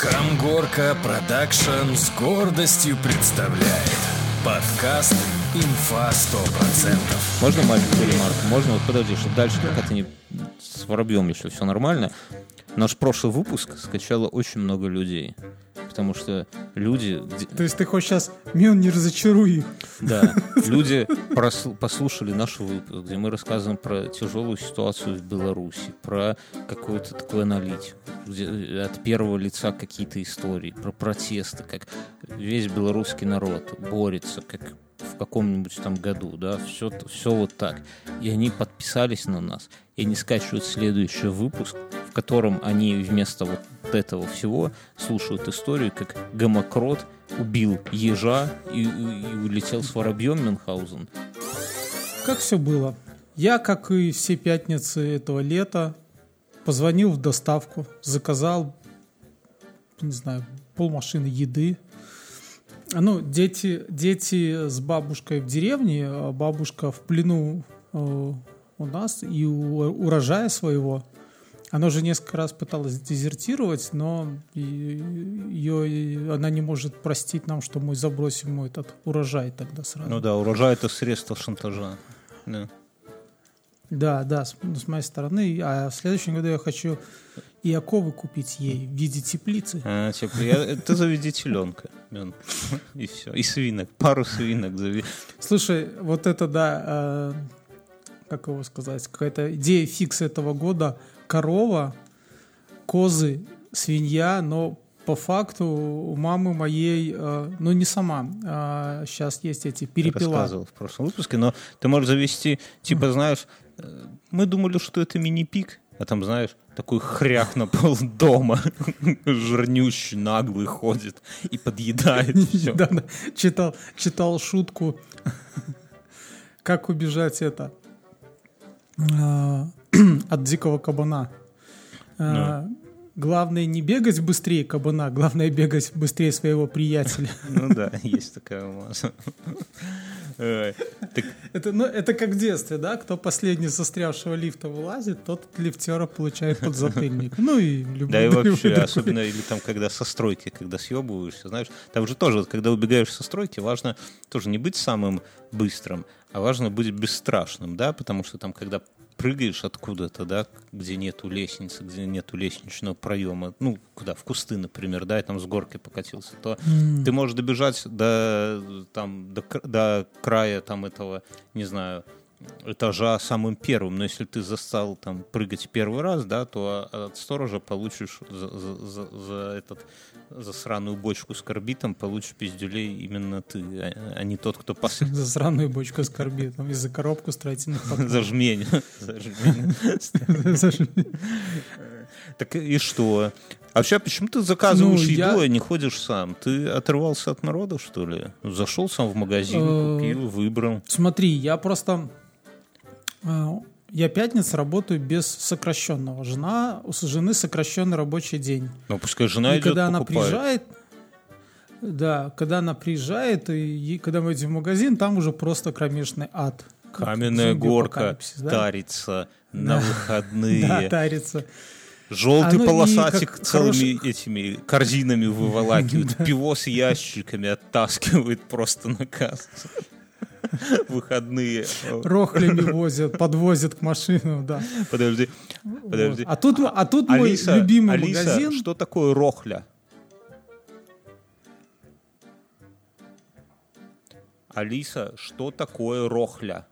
Камгорка Продакшн с гордостью представляет подкаст «Инфа 100%». Можно маленькую ремарку? Можно? Вот подожди, что дальше как это не с воробьем еще все нормально. Наш прошлый выпуск скачало очень много людей. Потому что люди... То есть ты хочешь сейчас, Мион, не разочаруй их. Да, люди просл- послушали наш выпуск, где мы рассказываем про тяжелую ситуацию в Беларуси, про какую-то такую аналитику, где от первого лица какие-то истории, про протесты, как весь белорусский народ борется, как в каком-нибудь там году, да, все, все вот так. И они подписались на нас, и они скачивают следующий выпуск, в котором они вместо вот этого всего слушают историю, как гомокрот убил ежа и- и улетел с воробьем Мюнхгаузен. Как все было? Я, как и все пятницы этого лета, позвонил в доставку, заказал, не знаю, полмашины еды. Ну, дети, дети с бабушкой в деревне, а бабушка в плену э, у нас, и у урожая своего. Она уже несколько раз пыталась дезертировать, но ее, она не может простить нам, что мы забросим ему этот урожай тогда сразу. Ну да, урожай это средство шантажа. Да. Да, да, с, ну, с моей стороны. А в следующем году я хочу и оковы купить ей в виде теплицы. А, типа, я- ты заведи теленка. И все. И свинок. Пару свинок заведи. Слушай, вот это, да, э, как его сказать, какая-то идея фикс этого года. Корова, козы, свинья, но по факту у мамы моей, э, ну не сама, сейчас есть эти перепела. рассказывал в прошлом выпуске, но ты можешь завести, типа, знаешь, э, мы думали, что это мини-пик, а там, знаешь, такой хряк на пол дома, жирнющий, наглый ходит и подъедает все. Да, да, читал, читал шутку, как убежать это а, от дикого кабана. А, Главное не бегать быстрее кабана, главное бегать быстрее своего приятеля. Ну да, есть такая масса. Так Это, ну, это как в детстве, да? Кто последний застрявшего лифта вылазит, тот от лифтера получает подзатыльник. Ну и любой Да и вообще, особенно или там, когда со стройки, когда съебываешься, знаешь, там же тоже, когда убегаешь со стройки, важно тоже не быть самым быстрым, а важно быть бесстрашным, да, потому что там, когда прыгаешь откуда-то, да, где нету лестницы, где нету лестничного проема, ну, куда, в кусты, например, да, и там с горки покатился, то ты можешь добежать до, там, до, до края там этого, не знаю, этажа самым первым, но если ты застал там прыгать первый раз, да, то а- от сторожа получишь за, за- за- за этот за сраную бочку с карбитом получишь пиздюлей именно ты, а, а не тот, кто пас За сраную бочку скорби, там, и за коробку строительных покрытий. за жмень. Так и что? А вообще, почему ты заказываешь Ну, я- еду, а не ходишь сам? Ты оторвался от народа, что ли? Зашел сам в магазин, Э, купил, выбрал. Смотри, я просто... э, Я пятница работаю без сокращенного. Жена, у жены сокращенный рабочий день. Ну, пускай жена и идет, когда она покупает. приезжает, да, когда она приезжает, и, ей- когда мы идем в магазин, там уже просто кромешный ад. Каменная горка да? тарится на выходные. Да, тарится. Желтый и полосатик целыми этими корзинами выволакивает. Пиво с ящиками оттаскивает просто на кассу. Выходные. Рохлями возят, подвозят к машинам, да. Подожди, подожди. Вот. А тут, а тут мой любимый Алиса, магазин. что такое рохля? Алиса, что такое рохля?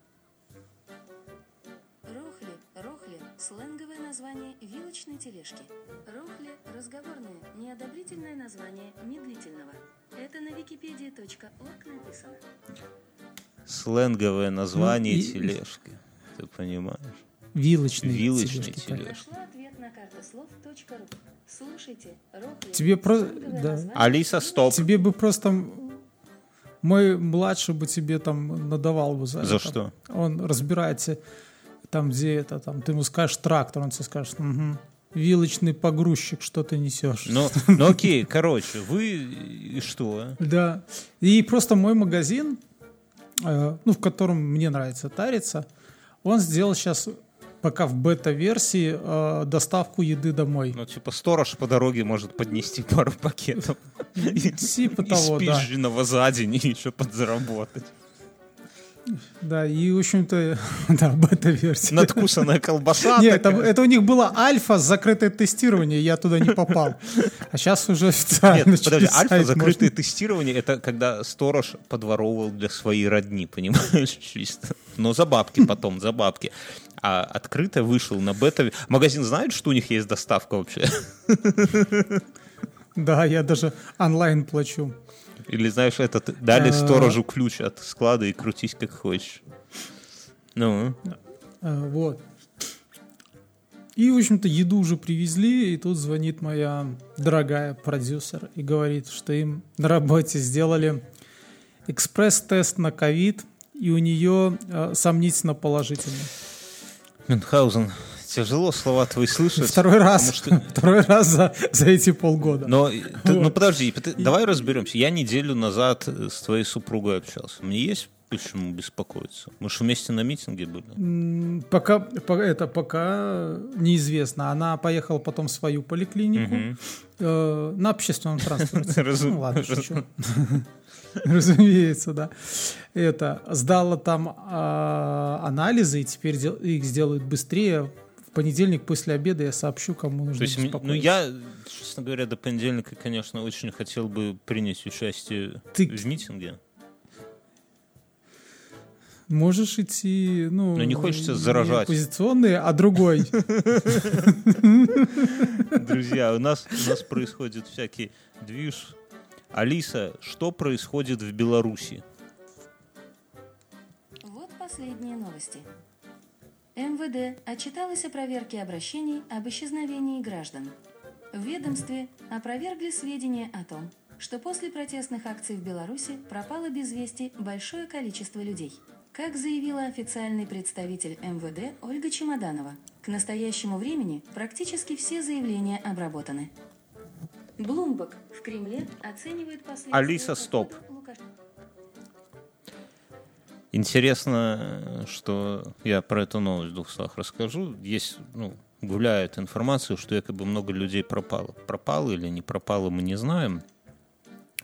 Рохли, рохли – сленговое название вилочной тележки. Рохли – разговорное, неодобрительное название медлительного. Это на wikipedia.org написано. Сленговое название Ну, и- тележки. Ты понимаешь? Вилочные Вилочные тележки, тележки. Слушайте. Тебе про- сленговое да. Алиса, стоп. Тебе бы просто... Мой младший бы тебе там надавал бы за За это. что? Он разбирается там, где это, там, ты ему скажешь трактор, он тебе скажет, «Мгм, вилочный погрузчик, что ты несешь. Ну, ну окей, короче, вы и что? Да. И просто мой магазин, ну, в котором мне нравится тариться, он сделал сейчас пока в бета-версии э, доставку еды домой. Ну, типа, сторож по дороге может поднести пару пакетов. Типа того, и да. спизженного за день и еще подзаработать. Да, и, в общем-то, да, бета-версия. Надкусанная колбаса. Нет, это, это у них было альфа, закрытое тестирование, я туда не попал. А сейчас уже официально. Нет, подожди, альфа закрытое можно. тестирование это когда сторож подворовывал для своей родни, понимаешь, чисто. Но за бабки потом, за бабки. А открыто вышел на бета. Магазин знает, что у них есть доставка вообще? Да, я даже онлайн плачу. Или знаешь, этот дали А. сторожу ключ от склада и крутись как хочешь. Ну, А, Вот. И, в общем-то, еду уже привезли, и тут звонит моя дорогая продюсер и говорит, что им на работе сделали экспресс-тест на ковид, и у нее э, сомнительно положительный. Мюнхгаузен, тяжело слова твои слышать. Второй раз, что- второй раз за, за эти полгода. Но, ты- ну Вот. подожди, пот- давай разберемся. Я неделю назад э, с твоей супругой общался. Мне есть почему беспокоиться? Мы же вместе на митинге были. Пока, по- это пока неизвестно. Она поехала потом в свою поликлинику э, на общественном транспорте. Ну ладно, шучу. Разумеется, да. Это сдала там а, анализы, и теперь дел- их сделают быстрее. В понедельник после обеда я сообщу, кому нужно То есть, ну я, честно говоря, до понедельника, конечно, очень хотел бы принять участие Ты- в митинге. Можешь идти, ну... Но не хочется не заражать. оппозиционный, а другой. Друзья, у нас, у нас происходит всякий движ. Алиса, что происходит в Беларуси? Вот последние новости. МВД отчиталось о проверке обращений об исчезновении граждан. В ведомстве опровергли сведения о том, что после протестных акций в Беларуси пропало без вести большое количество людей. Как заявила официальный представитель МВД Ольга Чемоданова, к настоящему времени практически все заявления обработаны. Блумберг в Кремле оценивает последствия... Алиса, стоп. Интересно, что я про эту новость в двух словах расскажу. Есть, ну, гуляет информация, что якобы много людей пропало. Пропало или не пропало, мы не знаем.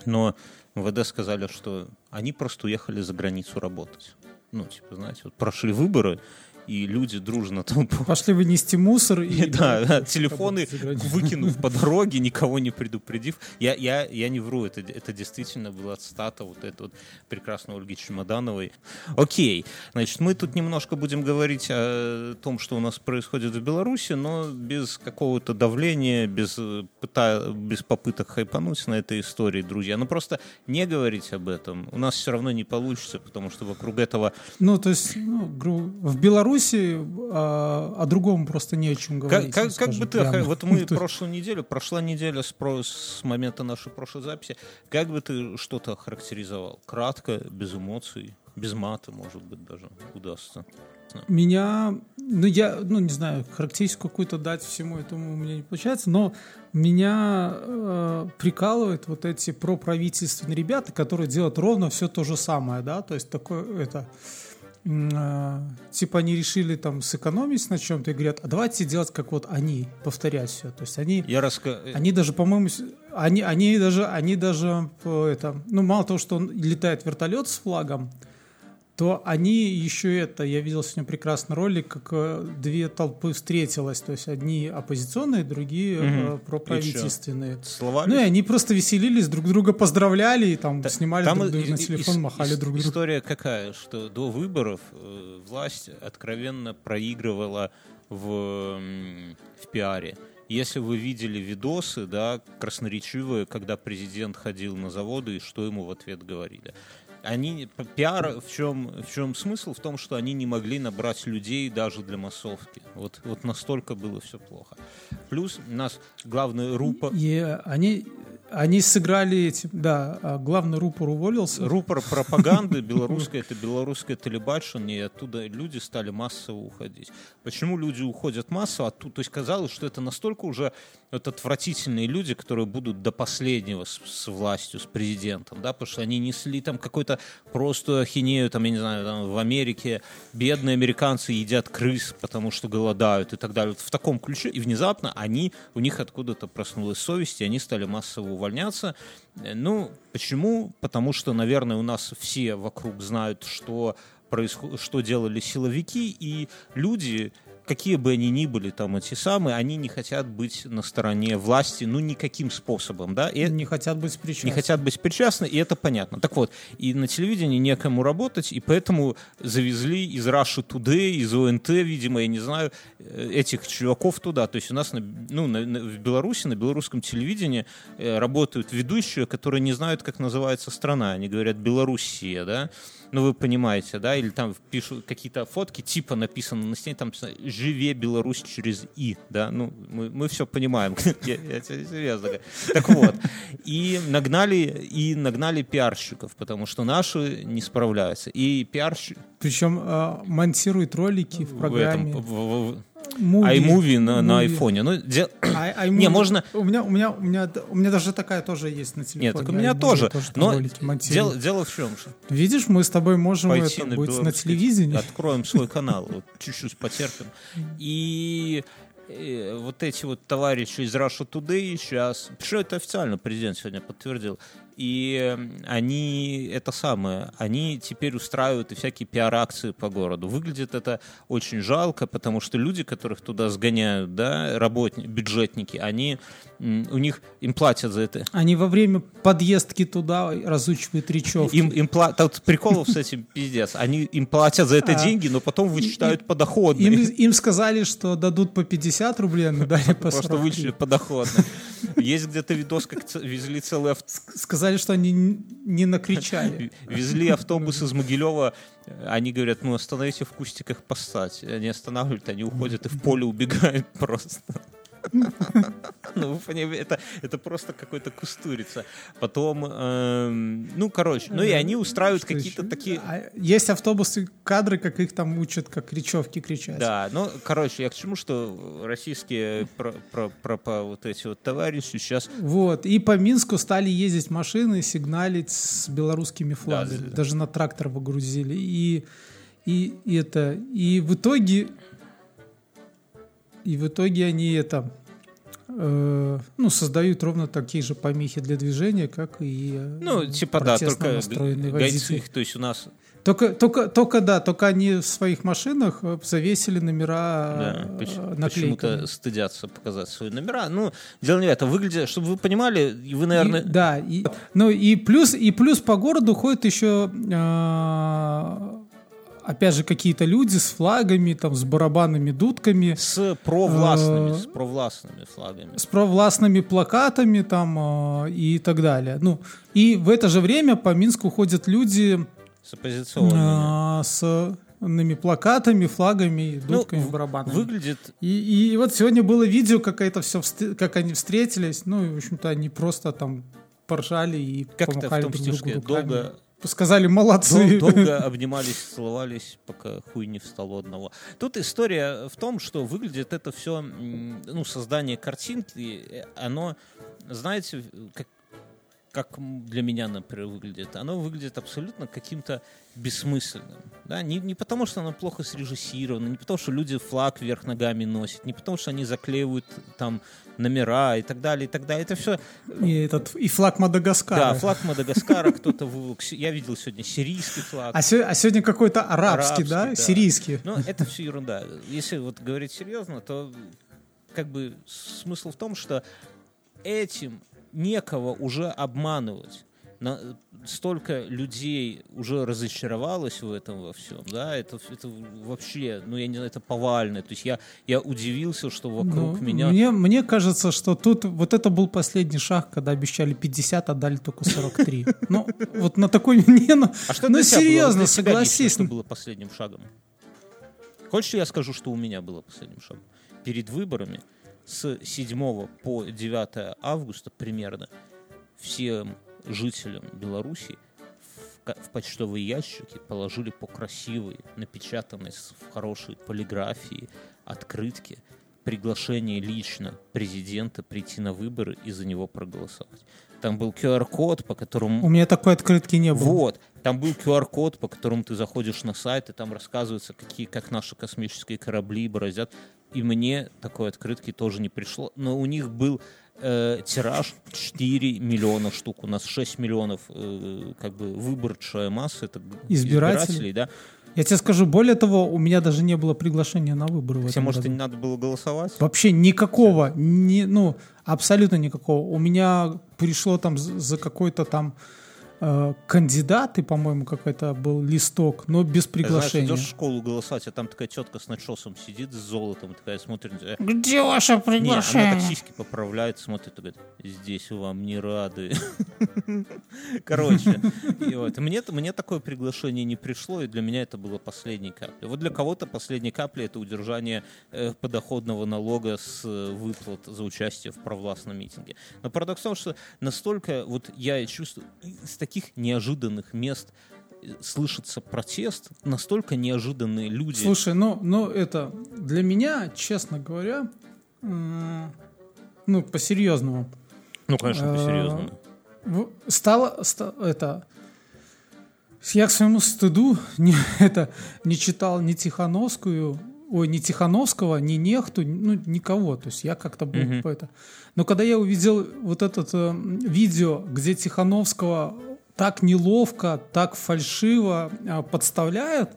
Но МВД сказали, что они просто уехали за границу работать. Ну, типа, знаете, вот прошли выборы, и люди дружно там по- Пошли вынести мусор и... да, да, телефоны выкинув по дороге, никого не предупредив. Я, я, я не вру, это, это действительно была цитата вот этой вот прекрасной Ольги Чемодановой. Окей, значит, мы тут немножко будем говорить о том, что у нас происходит в Беларуси, но без какого-то давления, без, э, пыта- без попыток хайпануть на этой истории, друзья. Ну просто не говорить об этом у нас все равно не получится, потому что вокруг этого Ну, то есть, ну, в Беларуси а, о другом просто не о чем Как, говорить. как, как скажем бы ты, прямо. вот мы прошлую неделю, прошла неделя с, про- с момента нашей прошлой записи, как бы ты что-то охарактеризовал? Кратко, без эмоций, без мата, может быть, даже удастся. Меня, ну, я, ну, не знаю, характеристику какую-то дать всему этому у меня не получается, но меня э, прикалывают вот эти проправительственные ребята, которые делают ровно все то же самое, да, то есть такое, это, типа они решили там сэкономить на чем-то и говорят, а давайте делать как вот они, повторять все, то есть они... Я раска... Они даже, по-моему, они, они даже, они даже, э, это, ну, мало того, что он летает вертолет с флагом, то они еще это, я видел сегодня прекрасный ролик, как э, две толпы встретилась, то есть одни оппозиционные, другие Мгм. проправительственные. Слова Ну и они просто веселились, друг друга поздравляли, и там Та- снимали там друг друга и- на и- телефон, ис- махали ис- друг другу. История какая, что до выборов э, власть откровенно проигрывала в, в пиаре. Если вы видели видосы, да, красноречивые, когда президент ходил на заводы и что ему в ответ говорили. Они, пиар в чем, в чем смысл? В том, что они не могли набрать людей даже для массовки. Вот, вот настолько было все плохо. Плюс у нас главный рупор... И они, Они сыграли этим, да, а главный рупор уволился. Рупор пропаганды белорусской, это белорусское телебачение, и оттуда люди стали массово уходить. Почему люди уходят массово? Оттуда, то есть казалось, что это настолько уже вот отвратительные люди, которые будут до последнего с, с властью, с президентом, да, потому что они несли там какой-то просто ахинею, там, я не знаю, там, в Америке бедные американцы едят крыс, потому что голодают и так далее. Вот в таком ключе, и внезапно они, у них откуда-то проснулась совесть, и они стали массово увольняться. Ну, почему? Потому что, наверное, у нас все вокруг знают, что происход... что делали силовики, и люди какие бы они ни были там эти самые, они не хотят быть на стороне власти, ну, никаким способом, да. И не хотят быть причастны. Не хотят быть причастны, и это понятно. Так вот, и на телевидении некому работать, и поэтому завезли из Russia Today, из ОНТ, видимо, я не знаю, э, этих чуваков туда. То есть у нас на, ну, на, на, в Беларуси, на белорусском телевидении э, работают ведущие, которые не знают, как называется страна. Они говорят «Белоруссия», да ну вы понимаете, да, или там пишут какие-то фотки, типа написано на стене, там «Живе Беларусь через И», да, ну мы, мы все понимаем, я, я серьезно Так вот, и нагнали, и нагнали пиарщиков, потому что наши не справляются, и пиарщики... Причем э, монтируют ролики в программе. В этом, в, в, iMovie на, на айфоне. Ну, де... I, не, можно... У меня, у, меня, у, меня, у меня даже такая тоже есть на телефоне. Нет, так у меня тоже. тоже но дело, дело в чем же? Видишь, мы с тобой можем Пойти это на быть на телевидении. Откроем свой канал, вот, чуть-чуть потерпим. И и вот эти вот товарищи из Russia Today сейчас, что это официально президент сегодня подтвердил, и они, это самое, они теперь устраивают и всякие пиар-акции по городу. Выглядит это очень жалко, потому что люди, которых туда сгоняют, да, работники, бюджетники, они, у них, им платят за это. Они во время подъездки туда разучивают речевки. Им, им платят, тут приколов с этим пиздец. Они им платят за это а, деньги, но потом вычитают подоходные. Им, им сказали, что дадут по 50 рублей, но дали по 40. Просто вычли подоходно. Есть где-то видос, как везли целый автобус сказали, что они не накричали. Везли автобус из Могилева, они говорят, ну остановите в кустиках постать. Они останавливают, они уходят и в поле убегают просто. Ну, вы понимаете, это, это просто какой-то кустурица. Потом, эм, ну, короче, ну и они устраивают какие-то такие... А, есть автобусы, кадры, как их там учат, как речевки кричать. Да, ну, короче, я к чему, что российские про, про, про, про вот эти вот товарищи сейчас... Вот, и по Минску стали ездить машины, сигналить с белорусскими флагами. Да, да, Даже на трактор выгрузили. И, и, и это... И в итоге и в итоге они это э, ну, создают ровно такие же помехи для движения, как и э, ну, типа, да, только гайцы, то есть у нас только, только, только да, только они в своих машинах завесили номера да, э, Почему-то стыдятся показать свои номера. Ну, дело не в этом. Выглядит, чтобы вы понимали, вы, наверное... И, да, и, ну и плюс, и плюс по городу ходят еще э, опять же, какие-то люди с флагами, там, с барабанами, дудками. С провластными, э, с провластными флагами. С провластными плакатами там э, и так далее. Ну, и в это же время по Минску ходят люди... С оппозиционными. Э, с плакатами, флагами, дудками, ну, барабанами. Выглядит... И, и вот сегодня было видео, как это все, как они встретились. Ну, и, в общем-то, они просто там поржали и как помахали друг другу руками. долго сказали молодцы. Дол- долго обнимались, целовались, пока хуй не встал одного. Тут история в том, что выглядит это все, ну, создание картинки, оно, знаете, как, как для меня, например, выглядит. Оно выглядит абсолютно каким-то бессмысленным. Да? Не, не потому, что оно плохо срежиссировано, не потому, что люди флаг вверх ногами носят, не потому, что они заклеивают там номера и так далее, и так далее. Это все... И, этот, и флаг Мадагаскара. Да, флаг Мадагаскара кто-то вывел. Я видел сегодня сирийский флаг. А, се, а сегодня какой-то арабский, арабский да? да? Сирийский. Ну, это все ерунда. Если вот говорить серьезно, то как бы смысл в том, что этим некого уже обманывать на, столько людей уже разочаровалось в этом во всем, да, это, это вообще, ну, я не знаю, это повально. То есть я, я удивился, что вокруг ну, меня... Мне, мне кажется, что тут вот это был последний шаг, когда обещали 50, а дали только 43. Ну, вот на такой... Не, ну, а что ну серьезно, согласись. Что было последним шагом? Хочешь, я скажу, что у меня было последним шагом? Перед выборами с 7 по 9 августа примерно всем жителям Беларуси в, почтовые ящики положили по красивой, напечатанной в хорошей полиграфии открытке приглашение лично президента прийти на выборы и за него проголосовать. Там был QR-код, по которому У меня такой открытки не было. вот, там был QR-код, по которому ты заходишь на сайт, и там рассказывается, какие, как наши космические корабли бороздят. И мне такой открытки тоже не пришло. Но у них был э, тираж 4 миллиона штук. У нас 6 миллионов э, как бы выборчая масса. Это г- Избирателей. избирателей, да. Я тебе скажу, более того, у меня даже не было приглашения на выборы. Хотя, может, и не надо было голосовать? Вообще никакого, ни, ну, абсолютно никакого. У меня пришло там за какой-то там э, кандидат, и, по-моему, какой-то был листок, но без Знаешь, приглашения. идешь в школу голосовать, а там такая тетка с начесом сидит, с золотом, такая смотрит. тебя. Где ваше Не, она так сиськи поправляет, смотрит и говорит, здесь вам не рады. Короче, и вот, мне, мне такое приглашение не пришло, и для меня это было последней каплей. Вот для кого-то последней каплей это удержание э, подоходного налога с э, выплат за участие в провластном митинге. Но парадокс в том, что настолько, вот я и чувствую, из таких неожиданных мест э, слышится протест, настолько неожиданные люди. Слушай, ну, ну это для меня, честно говоря, м, ну, по-серьезному, ну, конечно, э, по-серьезному. в- стало, ста- это, я к своему стыду не, это, не читал ни Тихановскую, ой, ни Тихановского, ни Нехту, ну, никого, то есть я как-то был по это. Но когда я увидел вот это видео, где Тихановского так неловко, так фальшиво а, подставляют,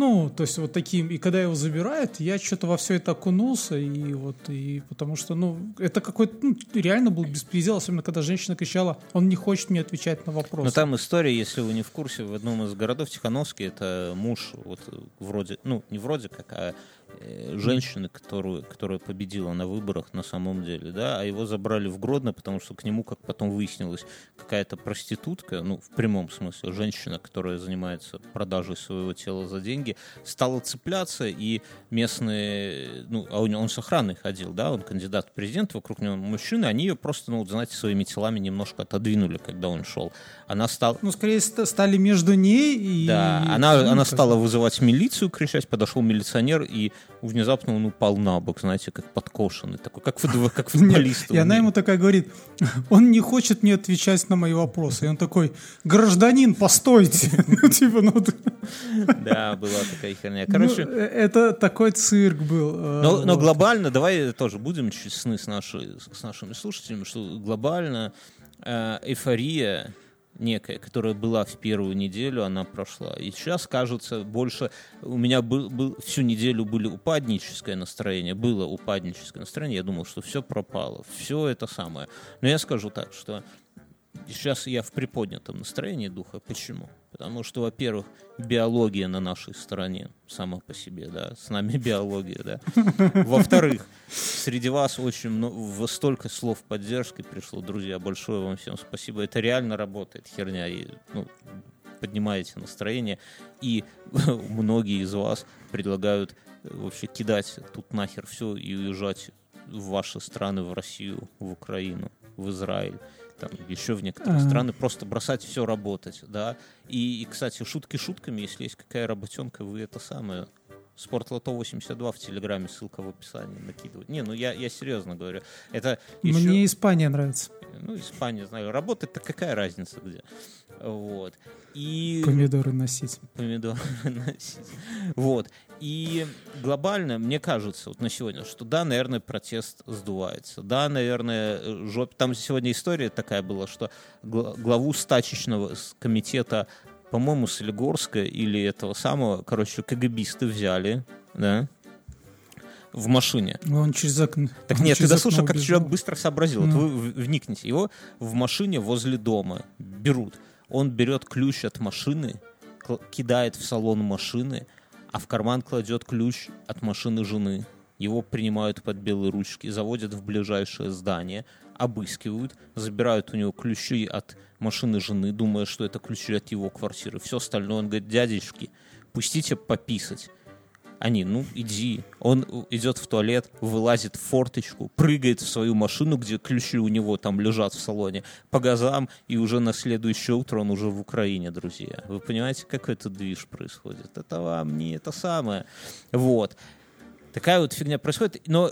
ну, то есть вот таким, и когда его забирают, я что-то во все это окунулся, и вот, и потому что, ну, это какой-то, ну, реально был беспредел, особенно когда женщина кричала, он не хочет мне отвечать на вопросы. Ну там история, если вы не в курсе, в одном из городов Тихановский, это муж, вот вроде, ну не вроде как, а женщины, которую, которая победила на выборах на самом деле, да, а его забрали в Гродно, потому что к нему, как потом выяснилось, какая-то проститутка, ну в прямом смысле, женщина, которая занимается продажей своего тела за деньги, стала цепляться, и местные, ну, а он, он с охраной ходил, да, он кандидат в президент, вокруг него мужчины, они ее просто, ну, вот, знаете, своими телами немножко отодвинули, когда он шел. Она стала... Ну, скорее ст- стали между ней и... Да, она, ну, она стала вызывать милицию, кричать, подошел милиционер, и внезапно он упал на бок, знаете, как подкошенный, такой, как, футбол, как футболист. и она ему такая говорит, он не хочет мне отвечать на мои вопросы. И он такой, гражданин, постойте. Ну, типа, ну, Да, была такая херня. ну, Короче, э, это такой цирк был. э, Но, глобально, давай тоже будем честны с, с нашими слушателями, что глобально э, эйфория некая, которая была в первую неделю, она прошла. И сейчас, кажется, больше... У меня был, был, всю неделю были упадническое настроение, было упадническое настроение, я думал, что все пропало, все это самое. Но я скажу так, что сейчас я в приподнятом настроении духа. Почему? Потому что, во-первых, биология на нашей стороне сама по себе, да, с нами биология, да. Во-вторых, среди вас очень много, столько слов поддержки пришло, друзья, большое вам всем спасибо. Это реально работает, херня, и, ну, поднимаете настроение, и многие из вас предлагают э, вообще кидать тут нахер все и уезжать в ваши страны, в Россию, в Украину, в Израиль там, еще в некоторые Ага. страны, просто бросать все работать, да. И, и, кстати, шутки шутками, если есть какая работенка, вы это самое, Спортлото 82 в Телеграме, ссылка в описании накидывать. Не, ну я, я серьезно говорю. Это еще... Мне Испания нравится. Ну, Испания, знаю. Работать-то какая разница где? Вот. И Помидоры носить. помидоры носить. Вот. И глобально, мне кажется, вот на сегодня, что да, наверное, протест сдувается. Да, наверное, жоп... Там сегодня история такая была, что гла- главу стачечного комитета, по-моему, Солигорска или этого самого, короче, КГБисты взяли, да, в машине. Он через окно. Так он нет, ты окно как человек быстро сообразил. Вот Ну. вы вникните. Его в машине возле дома берут. Он берет ключ от машины, кидает в салон машины, а в карман кладет ключ от машины жены. Его принимают под белые ручки, заводят в ближайшее здание, обыскивают, забирают у него ключи от машины жены, думая, что это ключи от его квартиры. Все остальное он говорит, дядечки, пустите пописать Они, ну, иди. Он идет в туалет, вылазит в форточку, прыгает в свою машину, где ключи у него там лежат в салоне, по газам, и уже на следующее утро он уже в Украине, друзья. Вы понимаете, как этот движ происходит? Это вам не это самое. Вот. Такая вот фигня происходит. Но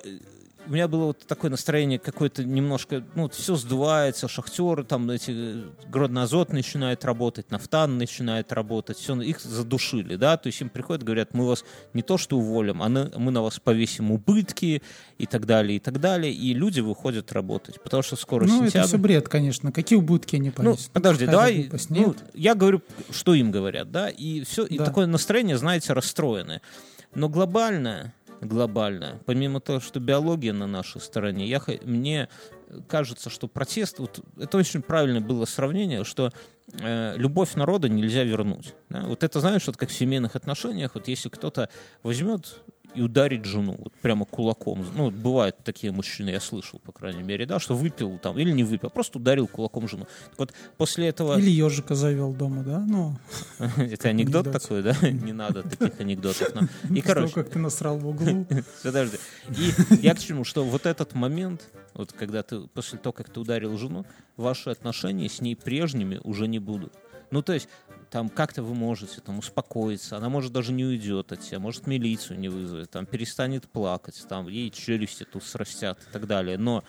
у меня было вот такое настроение какое-то немножко, ну, вот все сдувается, шахтеры, там эти э, Гроднозот начинает работать, Нафтан начинает работать, все, их задушили, да, то есть им приходят, говорят, мы вас не то что уволим, а мы на вас повесим убытки и так далее, и так далее, и люди выходят работать, потому что скоро ну, сентябрь. это все бред, конечно, какие убытки они понесут? Ну, подожди, давай, ну, я говорю, что им говорят, да, и все, да. и такое настроение, знаете, расстроенное. Но глобальное, глобальная. Помимо того, что биология на нашей стороне, я, мне кажется, что протест, вот это очень правильное было сравнение, что э, любовь народа нельзя вернуть. Да? Вот это, знаешь, вот как в семейных отношениях, вот если кто-то возьмет и ударить жену вот прямо кулаком. Ну, бывают такие мужчины, я слышал, по крайней мере, да, что выпил там, или не выпил, просто ударил кулаком жену. Так вот, после этого... Или ежика завел дома, да? Ну, Это анекдот такой, да? Не надо таких анекдотов. И, короче... как ты насрал в углу. Подожди. И я к чему, что вот этот момент, вот когда ты, после того, как ты ударил жену, ваши отношения с ней прежними уже не будут. Ну, то есть, там как-то вы можете там успокоиться, она может даже не уйдет от тебя, может милицию не вызовет, там перестанет плакать, там ей челюсти тут срастят и так далее, но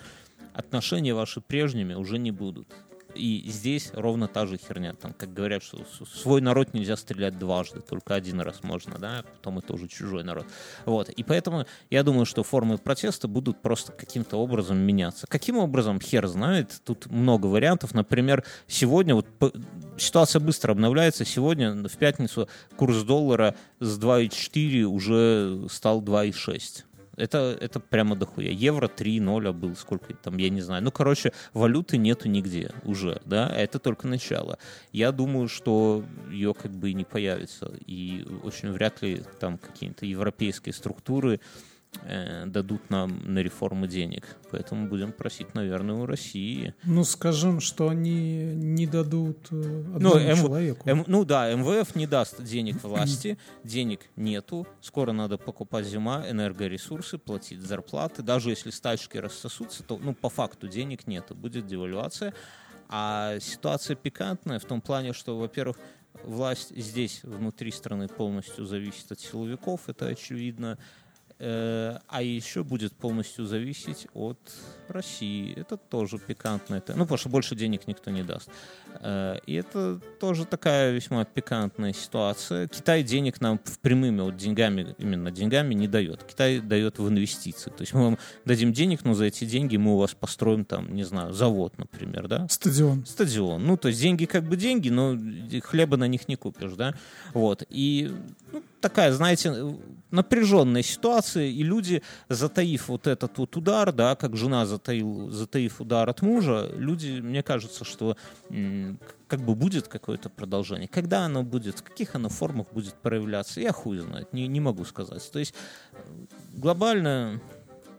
отношения ваши прежними уже не будут. И здесь ровно та же херня. Там, как говорят, что свой народ нельзя стрелять дважды, только один раз можно, да, потом это уже чужой народ. Вот. И поэтому я думаю, что формы протеста будут просто каким-то образом меняться. Каким образом, хер знает. Тут много вариантов. Например, сегодня вот ситуация быстро обновляется. Сегодня в пятницу курс доллара с 2,4 уже стал 2,6 это, это прямо дохуя. Евро 3-0 а был, сколько там, я не знаю. Ну, короче, валюты нету нигде уже, да, это только начало. Я думаю, что ее как бы и не появится, и очень вряд ли там какие-то европейские структуры э, дадут нам на реформу денег. Поэтому будем просить, наверное, у России. Ну, скажем, что они не дадут э, одному ну, М- человеку. М- ну да, МВФ не даст денег власти, денег нету, скоро надо покупать зима, энергоресурсы, платить зарплаты. Даже если стачки рассосутся, то ну, по факту денег нету, будет девальвация. А ситуация пикантная в том плане, что, во-первых, власть здесь, внутри страны, полностью зависит от силовиков, это очевидно. Э, а еще будет полностью зависеть от России. Это тоже пикантно. Это, ну, потому что больше денег никто не даст. Э, и это тоже такая весьма пикантная ситуация. Китай денег нам в прямыми вот деньгами, именно деньгами не дает. Китай дает в инвестиции. То есть мы вам дадим денег, но за эти деньги мы у вас построим там, не знаю, завод, например, да? Стадион. Стадион. Ну, то есть деньги как бы деньги, но хлеба на них не купишь, да? Вот. И ну, такая, знаете, напряженная ситуация, и люди, затаив вот этот вот удар, да, как жена затаил, затаив удар от мужа, люди, мне кажется, что как бы будет какое-то продолжение. Когда оно будет, в каких оно формах будет проявляться, я хуй знает, не, не могу сказать. То есть глобально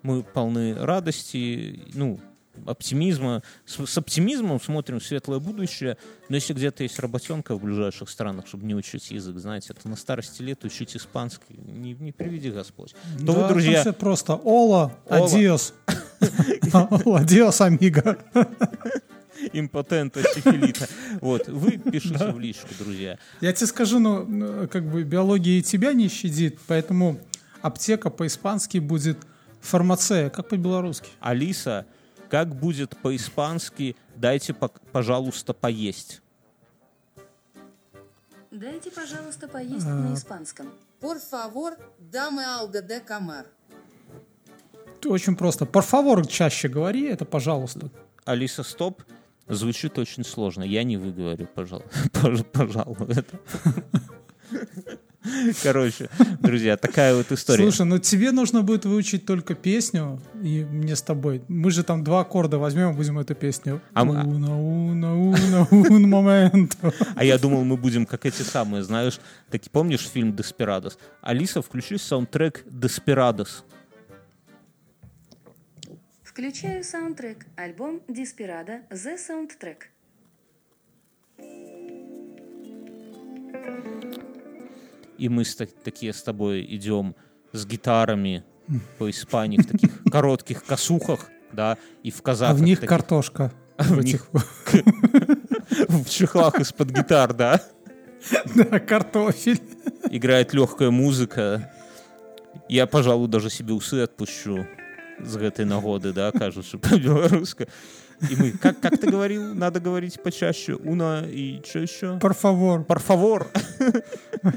мы полны радости, ну, оптимизма. С, с оптимизмом смотрим в светлое будущее, но если где-то есть работенка в ближайших странах, чтобы не учить язык, знаете, это на старости лет учить испанский, не, не приведи Господь. То да, вы, друзья... все просто «Ола, адиос». Адиос, амиго. импотента, сифилита. Вот, вы пишите в личку, друзья. Я тебе скажу, ну, ну, как бы биология и тебя не щадит, поэтому аптека по-испански будет фармацея, как по-белорусски. Алиса как будет по-испански «дайте, пожалуйста, поесть»? Дайте, пожалуйста, поесть на испанском. Por favor, dame algo de comer. Очень просто. Por favor чаще говори, это пожалуйста. Алиса, стоп. Звучит очень сложно. Я не выговорю, пожалуй. Пожалуй. Короче, друзья, такая вот история. Слушай, ну тебе нужно будет выучить только песню, и мне с тобой. Мы же там два аккорда возьмем и будем эту песню. А мы... Уна, уна, уна, ун момент. А я думал, мы будем как эти самые, знаешь, так помнишь фильм «Деспирадос»? Алиса, включи саундтрек «Деспирадос». Включаю саундтрек. Альбом «Деспирадо» The Soundtrack. И мы с, такие с тобой идем с гитарами по Испании в таких коротких косухах, да, и в А казаках. в них таких- картошка. в В них в чехлах из-под гитар, да, Да, картофель. играет легкая музыка. Я, пожалуй, даже себе усы отпущу з гэтай нагоды, да, кажучи по-белорусски. И мы, как, как ты говорил, надо говорить почаще. Уна и что еще? Por favor. Por favor.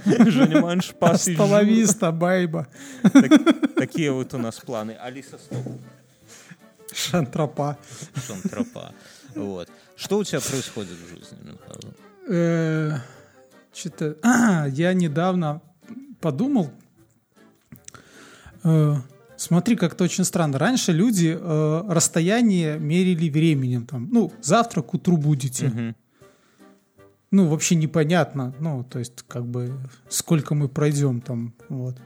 Занимаем шпас и Столовиста, байба. Так- Такие вот у нас планы. Алиса, стоп. Шантропа. Шон тропа. Вот. Что у тебя происходит в жизни, Мюнхгаузен? Э, Что-то... Я недавно подумал. Смотри, как-то очень странно. Раньше люди э, расстояние мерили временем. Там, ну, завтра к утру будете. Ну, вообще непонятно. Ну, то есть, как бы, сколько мы пройдем там. Вот.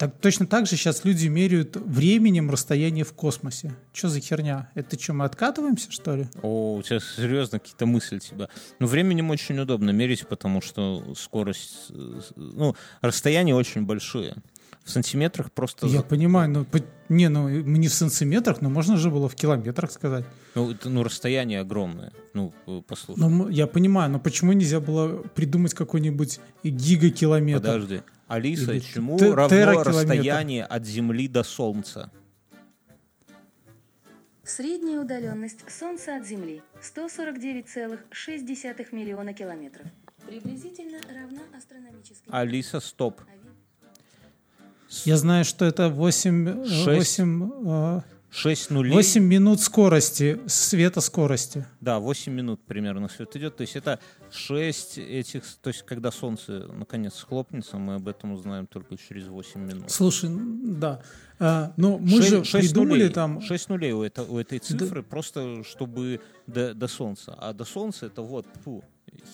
Так, точно так же сейчас люди меряют временем расстояние в космосе. Что за херня? Это что, мы откатываемся, что ли? О, у тебя серьезно какие-то мысли тебя. Ну, временем очень удобно мерить, потому что скорость, э, ну, расстояния очень большие. В сантиметрах просто... Я понимаю, но не, ну мы не в сантиметрах, но можно же было в километрах сказать. Ну, это, ну, расстояние огромное. Ну, э, послушай. Но м- я понимаю, но почему нельзя было придумать какой-нибудь гигакилометр? Подожди. Алиса, Или чему те- равно расстояние от Земли до Солнца? Средняя удаленность Солнца от Земли 149,6 миллиона километров. Приблизительно равна астрономической... Алиса, стоп. Я знаю, что это 8, Шесть. 8, 6 нулей. 8 минут скорости, света скорости. Да, 8 минут примерно свет идет. То есть это 6 этих... То есть когда Солнце наконец схлопнется, мы об этом узнаем только через 8 минут. Слушай, да. А, но мы же придумали нулей, там... 6 нулей у, это- у этой цифры, просто чтобы до, до Солнца. А до Солнца это вот, фу,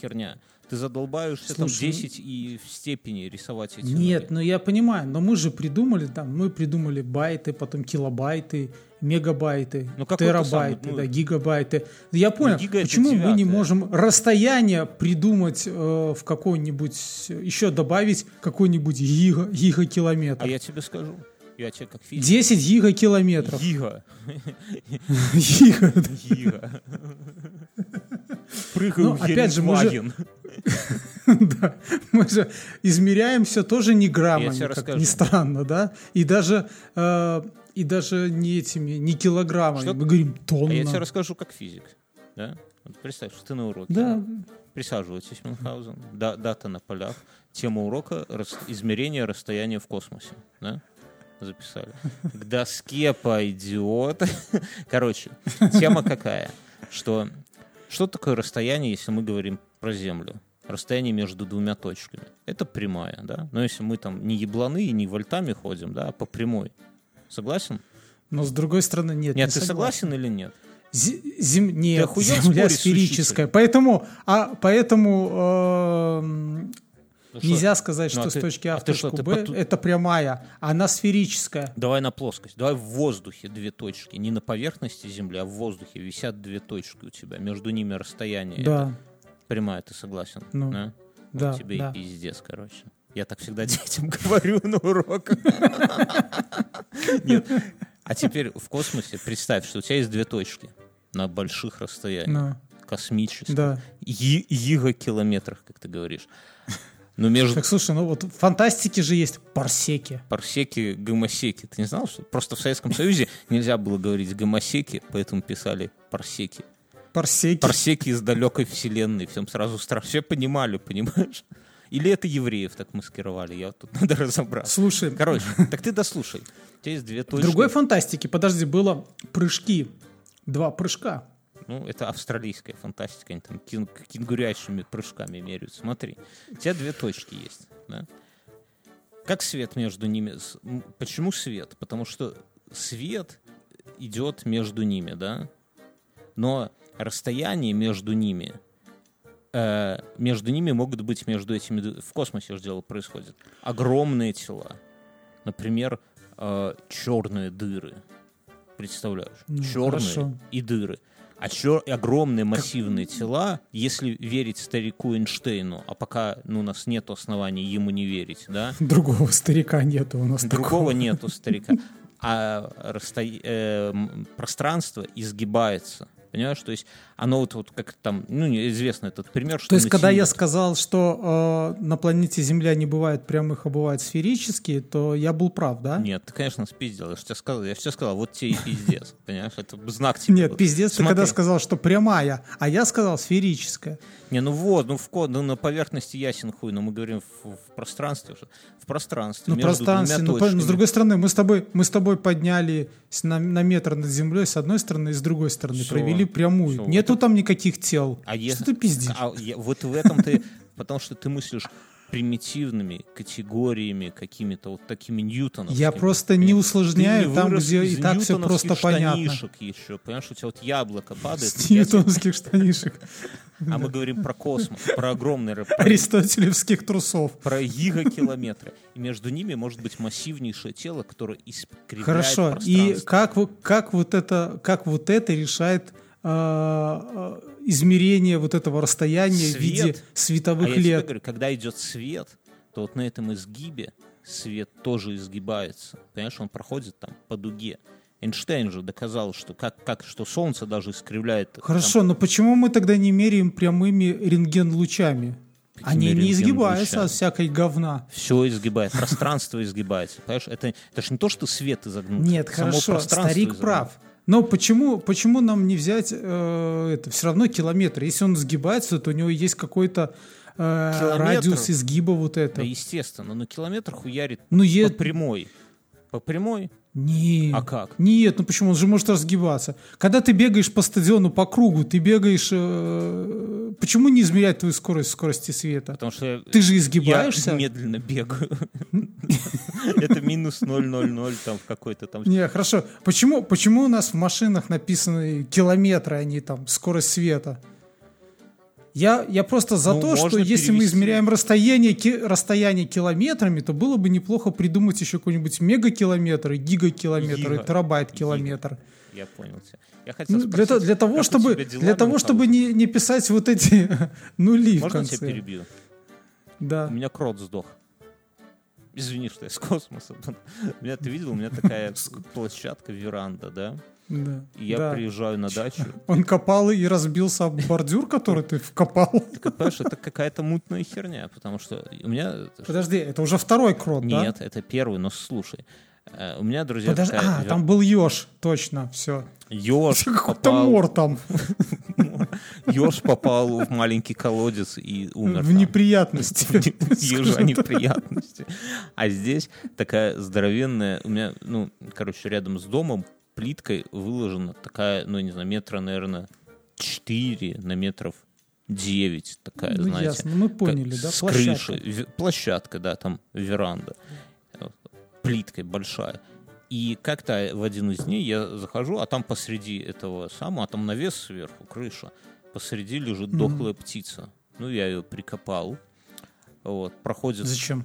херня. Ты задолбаешься там Слушай, 10 и в степени рисовать эти Нет, нули. ну я понимаю, но мы же придумали там, мы придумали байты, потом килобайты, мегабайты, Ну, терабайты, самый, ну, да, гигабайты. Я понял, гига это почему мы не можем расстояние придумать э, в какой-нибудь, еще добавить какой-нибудь гига, гигакилометр. А я тебе скажу. Я тебе как физик. 10 гигакилометров. Гига. Гига. Гига. Прыгаю Ну, в опять же, мы же-. Да, мы же измеряем все тоже не граммами, как ни странно, да, и даже э, и даже не этими, не килограммами, Что- мы говорим тонна. А я тебе расскажу как физик. Да? Представь, что ты на уроке. Да, Присаживайтесь, Мюнхгаузен. Да, дата на полях. Тема урока измерение расстояния в космосе. Да? Записали. К доске пойдет. Короче, тема какая? Что, что такое расстояние, если мы говорим про Землю? Расстояние между двумя точками. Это прямая, да? Но если мы там не ебланы и не вольтами ходим, да, а по прямой. Согласен? но с другой стороны нет. Нет, не ты согласен. согласен или нет? Зе- зем- Нет, охуел Земля сферическая. Поэтому, а, поэтому эм, Ну что, нельзя сказать, ну, что а с ты- точки А а в ты что, точку ты Б поту- это прямая, она сферическая. Давай на плоскость. Давай в воздухе две точки. Не на поверхности Земли, а в воздухе висят две точки у тебя. Между ними расстояние. Да, Это прямая, ты согласен? Ну, да? Вот да, тебе да. и пиздец, короче. Я так всегда детям говорю на уроках. Нет. А теперь в космосе представь, что у тебя есть две точки на больших расстояниях. Ну, Космических. да. Гигакилометрах, как ты говоришь. Но между Так слушай, ну вот в фантастике же есть парсеки. парсеки, гомосеки. Ты не знал, что просто в Советском Союзе нельзя было говорить гомосеки, поэтому писали парсеки. Парсеки. Парсеки из далекой вселенной. Всем сразу страшно. Все понимали, понимаешь? Или это евреев так маскировали? Я тут надо разобраться. Слушай, Короче, так ты дослушай. У тебя есть две точки. другой фантастике, подожди, было прыжки. Два прыжка. Ну, это австралийская фантастика. Они там кен- кенгурячими прыжками меряют. Смотри, у тебя две точки есть. Да? Как свет между ними? Почему свет? Потому что свет идет между ними, да? Но расстояние между ними, э, между ними могут быть между этими... В космосе же дело происходит. Огромные тела. Например, черные дыры. Представляешь? Ну, черные хорошо. и дыры. А чё огромные массивные тела, если верить старику Эйнштейну, а пока ну, у нас нет оснований ему не верить, да? Другого старика нету у нас Другого такого. нету старика. А расто- э, пространство изгибается. Понимаешь, то есть оно вот, вот как там, ну, известно этот пример, что То есть, когда я сказал, что э, на планете Земля не бывает прямых, а бывают сферические, то я был прав, да? Нет, ты, конечно, спиздил. Я же тебе сказал, я же тебе сказал, вот тебе и пиздец. Понимаешь, это знак тебе. Нет, пиздец, ты когда сказал, что прямая, а я сказал сферическая. Не, ну вот, ну в код, ну на поверхности ясен хуй, но мы говорим в, в пространстве уже. В пространстве. Ну, пространстве, ну, по- с другой стороны, мы с тобой, мы с тобой подняли на, на метр над землей с одной стороны и с другой стороны, провели прямую. Всё. Нету там никаких тел. А Что если- ты пиздишь? А я- вот в этом ты, потому что ты мыслишь примитивными категориями, какими-то вот такими ньютоновскими. Я просто не усложняю там, где и так все просто понятно. штанишек еще, понимаешь, у тебя вот яблоко падает, С ньютоновских штанишек. а мы говорим про космос, про огромные, про, Аристотелевских трусов. про гигакилометры. И между ними может быть массивнейшее тело, которое искривляет Хорошо. И как, как, вот это, как вот это решает измерение вот этого расстояния в виде Свет. световых а я лет? говорю, когда идет свет, то вот на этом изгибе свет тоже изгибается. Понимаешь, он проходит там по дуге. Эйнштейн же доказал, что как, как что Солнце даже искривляет. там, Хорошо, но почему мы тогда не меряем прямыми рентген-лучами? Они не изгибаются от всякой говна. все изгибает, пространство изгибается. Понимаешь, это, это же не то, что свет изогнут. Нет, само хорошо, старик изогнуто. прав. Но почему, почему нам не взять э, это все равно километр? Если он сгибается, то у него есть какой-то э, Километр? радиус изгиба вот Да, это. естественно, но километр хуярит Ну, е- по прямой. По прямой? Нет. А как? Нет, ну почему? Он же может разгибаться. Когда ты бегаешь по стадиону по кругу, ты бегаешь... э, почему не измерять твою скорость скорости света? Потому что Ты же изгибаешься? я медленно бегаю. Это минус 0,00 там в какой-то там... Не, хорошо. Почему, почему у нас в машинах написаны километры, а не там скорость света? Я, я просто за Ну, то, что можно если мы перевести. измеряем расстояние, ки- расстояние километрами, то было бы неплохо придумать еще какой-нибудь мегакилометр, и гигакилометр, и Гига. терабайт-километр. Я понял тебя. Я хотел Ну, для, спросить, для того, как у чтобы, для того, чтобы не, не писать вот эти нули в Можно я конце. тебя перебью? Да. У меня крот сдох. Извини, что я с космоса. У меня, ты видел, у меня такая площадка, веранда, да? Да, я да. приезжаю на дачу. Он копал и разбился об бордюр, который ты вкопал. Ты понимаешь, это какая-то мутная херня, потому что у меня... Подожди, это уже второй крот, да? Нет, это первый, но слушай. Э, У меня, друзья, Подожди, такая а, там был еж, точно, все. еж Какой-то попал, мор там, еж попал в маленький колодец и умер в там. неприятности. Ежа неприятности. А здесь такая здоровенная, у меня, ну, короче, рядом с домом плиткой выложена такая, ну, не знаю, метра, наверное, 4 на метров 9 такая, Ну, знаете. ясно, мы поняли, как да, С площадка. крыши. Площадка, да, там веранда. Плиткой большая. И как-то в один из дней я захожу, а там посреди этого самого, а там навес сверху, крыша, посреди лежит дохлая птица. Ну, я ее прикопал. Вот, проходит... Зачем?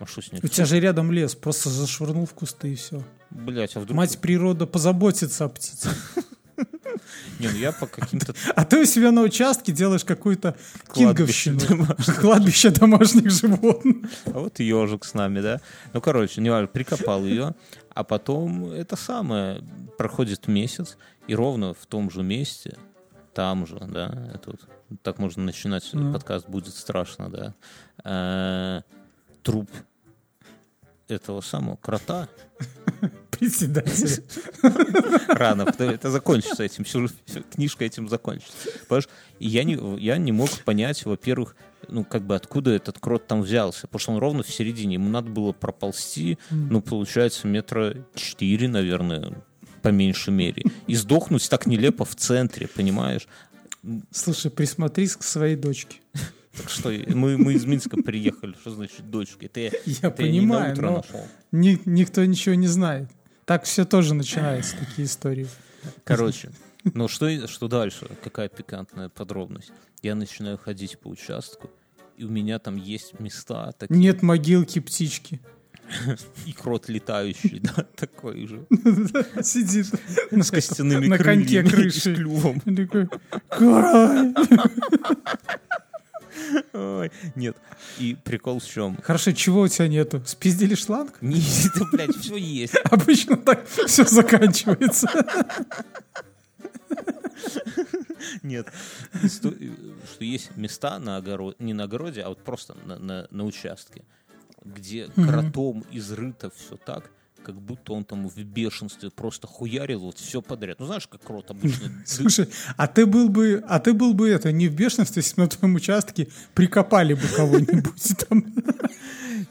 А что с ней? У тебя же рядом лес, просто зашвырнул в кусты и все. Блять, а вдруг... Мать природа позаботится о птице. Не, ну я по каким-то... А ты у себя на участке делаешь какую-то кинговщину. Кладбище домашних животных. А вот ежик с нами, да? Ну, короче, не важно, прикопал ее, а потом это самое, проходит месяц, и ровно в том же месте, там же, да, это вот, так можно начинать Ну. подкаст, будет страшно, да, э, труп этого самого крота, Председатель. рано, это закончится этим, книжка этим закончится. Понимаешь? Я не, я не мог понять, во-первых, ну, как бы откуда этот крот там взялся, потому что он ровно в середине, ему надо было проползти, ну, получается, метра четыре, наверное, по меньшей мере, и сдохнуть так нелепо в центре, понимаешь? Слушай, присмотрись к своей дочке. Так что мы, мы из Минска приехали, что значит дочка? Это я, не на понимаю, утро но нашел. ни- никто ничего не знает. Так все тоже начинается, такие истории. Короче, ну что, что дальше? Какая пикантная подробность? Я начинаю ходить по участку, и у меня там есть места такие. Нет могилки птички. И крот летающий, да, такой же. Сидит С костяными на коньке крыши. клювом. Такой! Ой, Нет. И прикол в чем? Хорошо, чего у тебя нету? Спиздили шланг? Не, это, блядь, все есть. Обычно так все заканчивается. Нет. Исто- Что есть места на огороде, не на огороде, а вот просто на, на- на участке, где кротом изрыто все так, как будто он там в бешенстве просто хуярил вот все подряд. Ну, знаешь, как крот обычно... Слушай, а ты был бы, а ты был бы это не в бешенстве, если бы на твоем участке прикопали бы кого-нибудь там.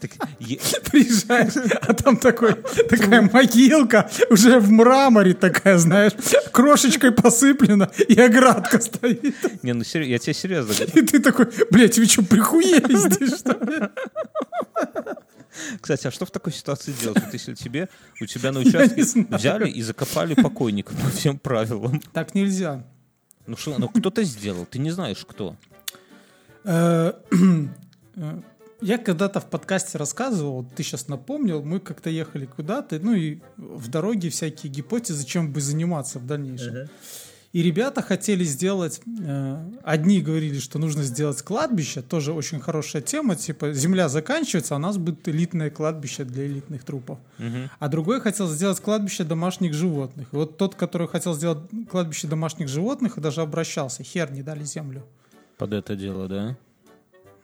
Так, е- Приезжаешь, а там такой, такая могилка, уже в мраморе такая, знаешь, крошечкой посыплена, и оградка стоит. Не, ну сер- я тебе серьезно говорю. И ты такой, блядь, вы что, прихуели здесь, что ли? Кстати, а что в такой ситуации делать? Вот если тебе, у тебя на участке взяли и закопали покойника по всем правилам. Так нельзя. Ну что, ну кто-то сделал, ты не знаешь кто. Э, э, Я когда-то в подкасте рассказывал, вот ты сейчас напомнил, мы как-то ехали куда-то, ну и в дороге всякие гипотезы, чем бы заниматься в дальнейшем. И ребята хотели сделать, э, одни говорили, что нужно сделать кладбище, тоже очень хорошая тема, типа земля заканчивается, а у нас будет элитное кладбище для элитных трупов. А другой хотел сделать кладбище домашних животных. И вот тот, который хотел сделать кладбище домашних животных, и даже обращался, хер не дали землю. Под это дело, да?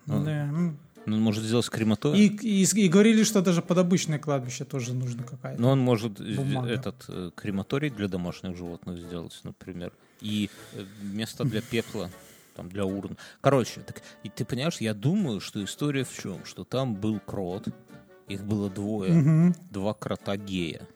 Да, м. Ну, он может сделать крематорий. И, и, и говорили, что даже под обычное кладбище тоже нужно какая-то. Но он может э, Бумага. этот э, крематорий для домашних животных сделать, например. И э, место для пепла, там, для урн. Короче, так, и ты понимаешь, я думаю, что история в чем? Что там был крот, их было двое, Мгм. два крота гея.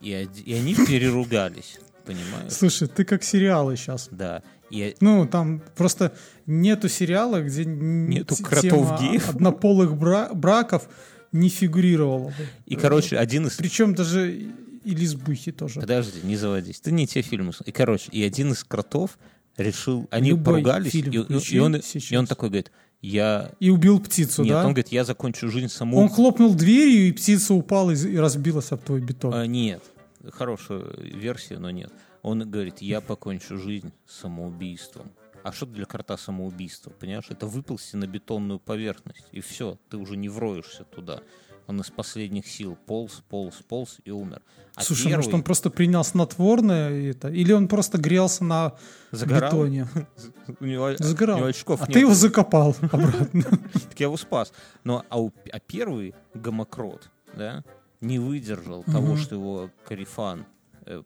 И, и они переругались, понимаешь? Слушай, ты как сериалы сейчас. Да. И, Ну, там просто нету сериала, где Нету кротов геев. однополых бра- браков не фигурировала бы. и, короче, один из Причем даже и лесбухи тоже. Подожди, не заводись. Ты не те фильмы. И, короче, и один из кротов решил... Они Любой поругались, фильм и, и- он, и он такой говорит, я... И убил птицу, Нет, да? он говорит, я закончу жизнь Он самоубийством. хлопнул дверью, и птица упала и разбилась об твой бетон. А, нет, хорошая версия, но нет. Он говорит, я покончу жизнь самоубийством. А что для крота самоубийство? Понимаешь, это выползти на бетонную поверхность, и все, ты уже не вроешься туда. Он из последних сил полз, полз, полз и умер. А Слушай, первый может, он просто принял снотворное это, или он просто грелся на загорал, бетоне. у него, Загорал. у него очков а не ты его закопал обратно. Так я его спас. Но, а, у- а первый гомокрот, да, не выдержал того, что его карифан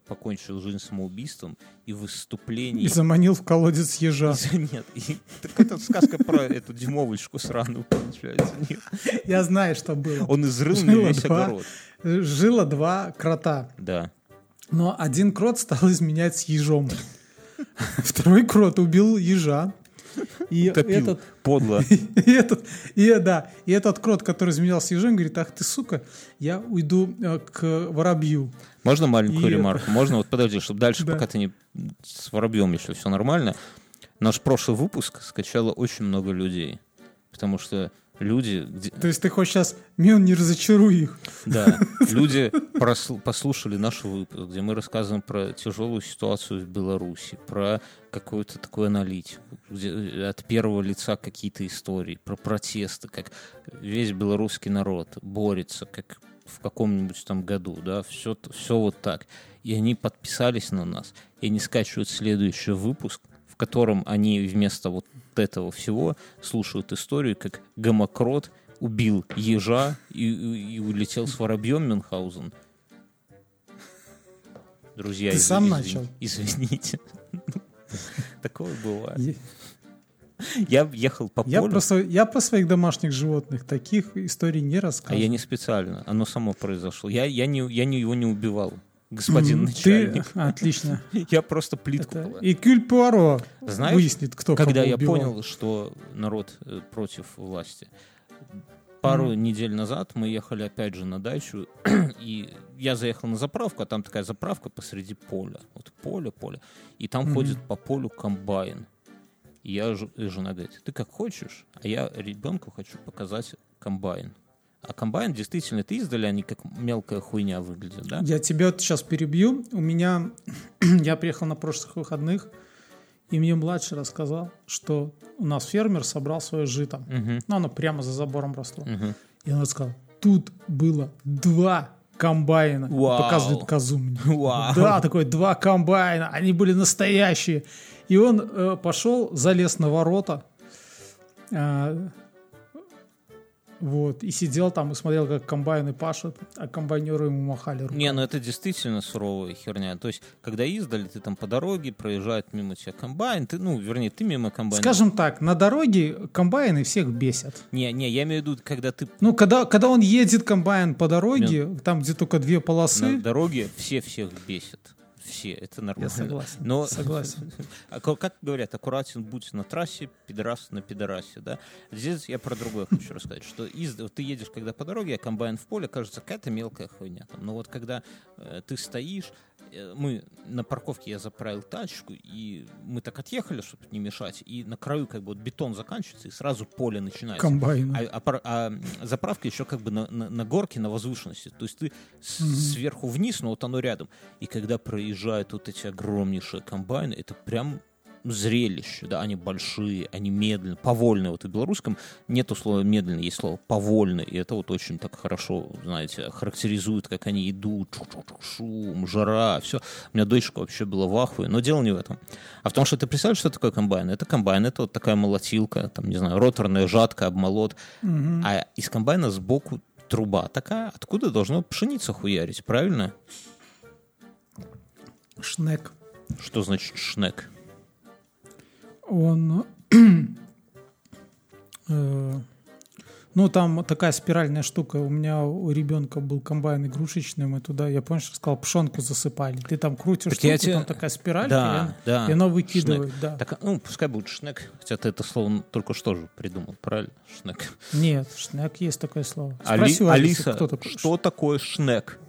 покончил жизнь самоубийством и в выступлении... И заманил в колодец ежа. Нет, и- так это сказка про эту дюймовочку сраную, получается. Нет. Я знаю, что было. Он изрыл Жило весь два. огород. Жило два крота. Да. Но один крот стал изменять с ежом. Второй крот убил ежа. И Топил. этот, Подло. и этот, и, да, и этот крот, который изменял с ежом, говорит, ах ты, сука, я уйду э, к воробью. Можно маленькую И это- ремарку? Можно? Вот подожди, чтобы дальше, Да. пока ты не с воробьем еще все нормально. Наш прошлый выпуск скачало очень много людей. Потому что люди... То есть ты хочешь сейчас, Мен, не разочаруй их. Да, люди просл- послушали наш выпуск, где мы рассказываем про тяжелую ситуацию в Беларуси, про какую-то такую аналитику, где э, от первого лица какие-то истории, про протесты, как весь белорусский народ борется, как в каком-нибудь там году, да, все, все вот так. И они подписались на нас, и они скачивают следующий выпуск, в котором они вместо вот этого всего слушают историю, как гомокрот убил ежа и, и- улетел с воробьем Мюнхгаузен. Друзья, Ты сам извин- начал. Извините. Такое бывает. Я- ехал по Я полю, про, сво- я про своих домашних животных таких историй не а рассказываю. я не специально. Оно само произошло. Я, я, не, я не, его не убивал, господин начальник. Ты... Отлично. Я просто плитку Это... И Кюль Пуаро Знаешь, выяснит, кто Когда я убивал. понял, что народ э, против власти. Пару недель назад мы ехали опять же на дачу, и я заехал на заправку, а там такая заправка посреди поля. Вот поле, поле. И там ходит по полю комбайн. Я, жена говорит, ты как хочешь, а я ребенку хочу показать комбайн. А комбайн действительно, это издали, они как мелкая хуйня выглядят, да? Я тебя сейчас перебью. У меня... я приехал на прошлых выходных, и мне младший рассказал, что у нас фермер собрал свое жито. Мгм. Ну, оно прямо за забором росло. Мгм. И он сказал, тут было два комбайна. Вау. Показывает козу мне. Вау. Да, такой, два комбайна, они были настоящие. И он э, пошел, залез на ворота, а, вот, и сидел там и смотрел, как комбайны пашут, а комбайнеры ему махали рукой. Не, ну это действительно суровая херня. То есть, когда издали, ты там по дороге, проезжает мимо тебя комбайн, ты, ну, вернее, ты мимо комбайна. Скажем так, на дороге комбайны всех бесят. Не, не, я имею в виду, когда ты Ну, когда, когда он едет комбайн по дороге, там, где только две полосы, на дороге, все всех бесят. Все, это нормально. я согласен. Но, Согласен. А ка- как говорят, аккуратен будь на трассе, пидорас на пидорасе, да? Здесь я про другое хочу рассказать, что из, ты едешь, когда по дороге, а комбайн в поле, кажется, какая-то мелкая хуйня. Там. Но вот когда э, ты стоишь, мы на парковке я заправил тачку, и мы так отъехали, чтобы не мешать, и на краю как бы вот бетон заканчивается, и сразу поле начинается. Комбайны. А, а а заправка еще как бы на, на- на горке, на возвышенности. То есть ты с- сверху вниз, но вот оно рядом. И когда проезжают вот эти огромнейшие комбайны, это прям зрелище, да, они большие, они медленные, повольные. Вот в белорусском нету слова медленный, есть слово повольный, и это вот очень так хорошо, знаете, характеризует, как они идут, шум, жара, все. У меня дочка вообще была в ахуе, но дело не в этом, а в том, что ты представляешь, что такое комбайн? Это комбайн, это вот такая молотилка, там, не знаю, роторная жатка, обмолот, а из комбайна сбоку труба такая, откуда должно пшеница хуярить, правильно? Шнек. Что значит шнек? Он... э, Ну, там такая спиральная штука. У меня у ребенка был комбайн игрушечный, мы туда, я помнишь, сказал, пшенку засыпали. Ты там крутишь Так я штуку, тебе- там такая спиралька, Да, и, да, и она выкидывает, шнек. да. Так, ну, пускай будет шнек, хотя ты это слово только что же придумал, правильно? Шнек. Нет, шнек есть такое слово. Али- Спроси у Алисы, Алиса, кто такой? что такое? Шнек –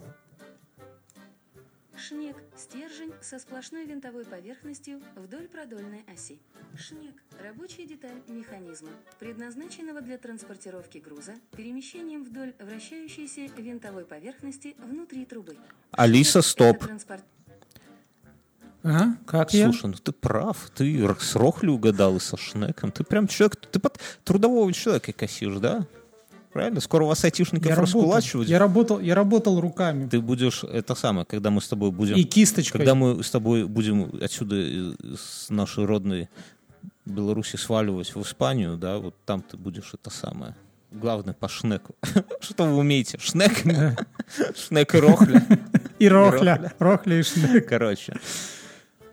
со сплошной винтовой поверхностью вдоль продольной оси. Шнек – рабочая деталь механизма, предназначенного для транспортировки груза перемещением вдоль вращающейся винтовой поверхности внутри трубы. Алиса, стоп. транспорт- А? Как я? Слушай, ну ты прав, ты с Рохли угадал и со Шнеком. Ты прям человек, ты под трудового человека косишь, да? Правильно? Скоро вас айтишников Я работал, раскулачивать. я работал, я работал руками Ты будешь, это самое, когда мы с тобой будем... и кисточкой. Когда мы с тобой будем отсюда, э, с нашей родной Беларуси сваливать в Испанию, да, вот там ты будешь это самое. Главное по шнеку. Что вы умеете? Шнек? Шнек и рохля. И рохля. Рохля и шнек. Короче.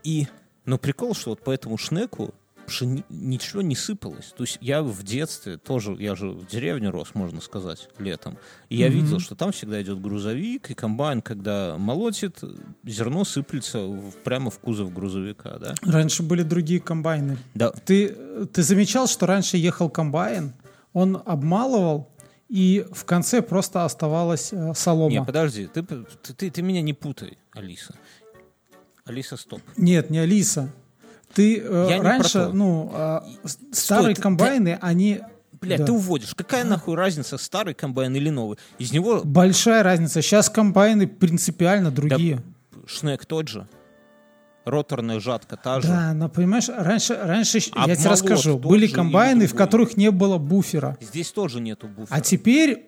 И, ну, прикол, что вот по этому шнеку пшени- ничего не сыпалось. То есть я в детстве тоже, я же в деревне рос, можно сказать, летом. И я видел, что там всегда идет грузовик, и комбайн, когда молотит, зерно сыплется в- прямо в кузов грузовика, да? Раньше были другие комбайны. Да, Ты, ты замечал, что раньше ехал комбайн, он обмалывал, и в конце просто оставалась э, солома. не, подожди, ты, ты, ты- ты меня не путай, Алиса. Алиса, стоп. Нет, не Алиса. Ты э, Я раньше, ну, э, старые ты- комбайны, они... Блядь, Да. ты уводишь. Какая нахуй разница, старый комбайн или новый? Из него Большая разница. Сейчас комбайны принципиально другие. шнек тот же. Роторная жатка та же. Да, но понимаешь, раньше, раньше, я тебе расскажу, были комбайны, в которых не было буфера. Здесь тоже нету буфера. А теперь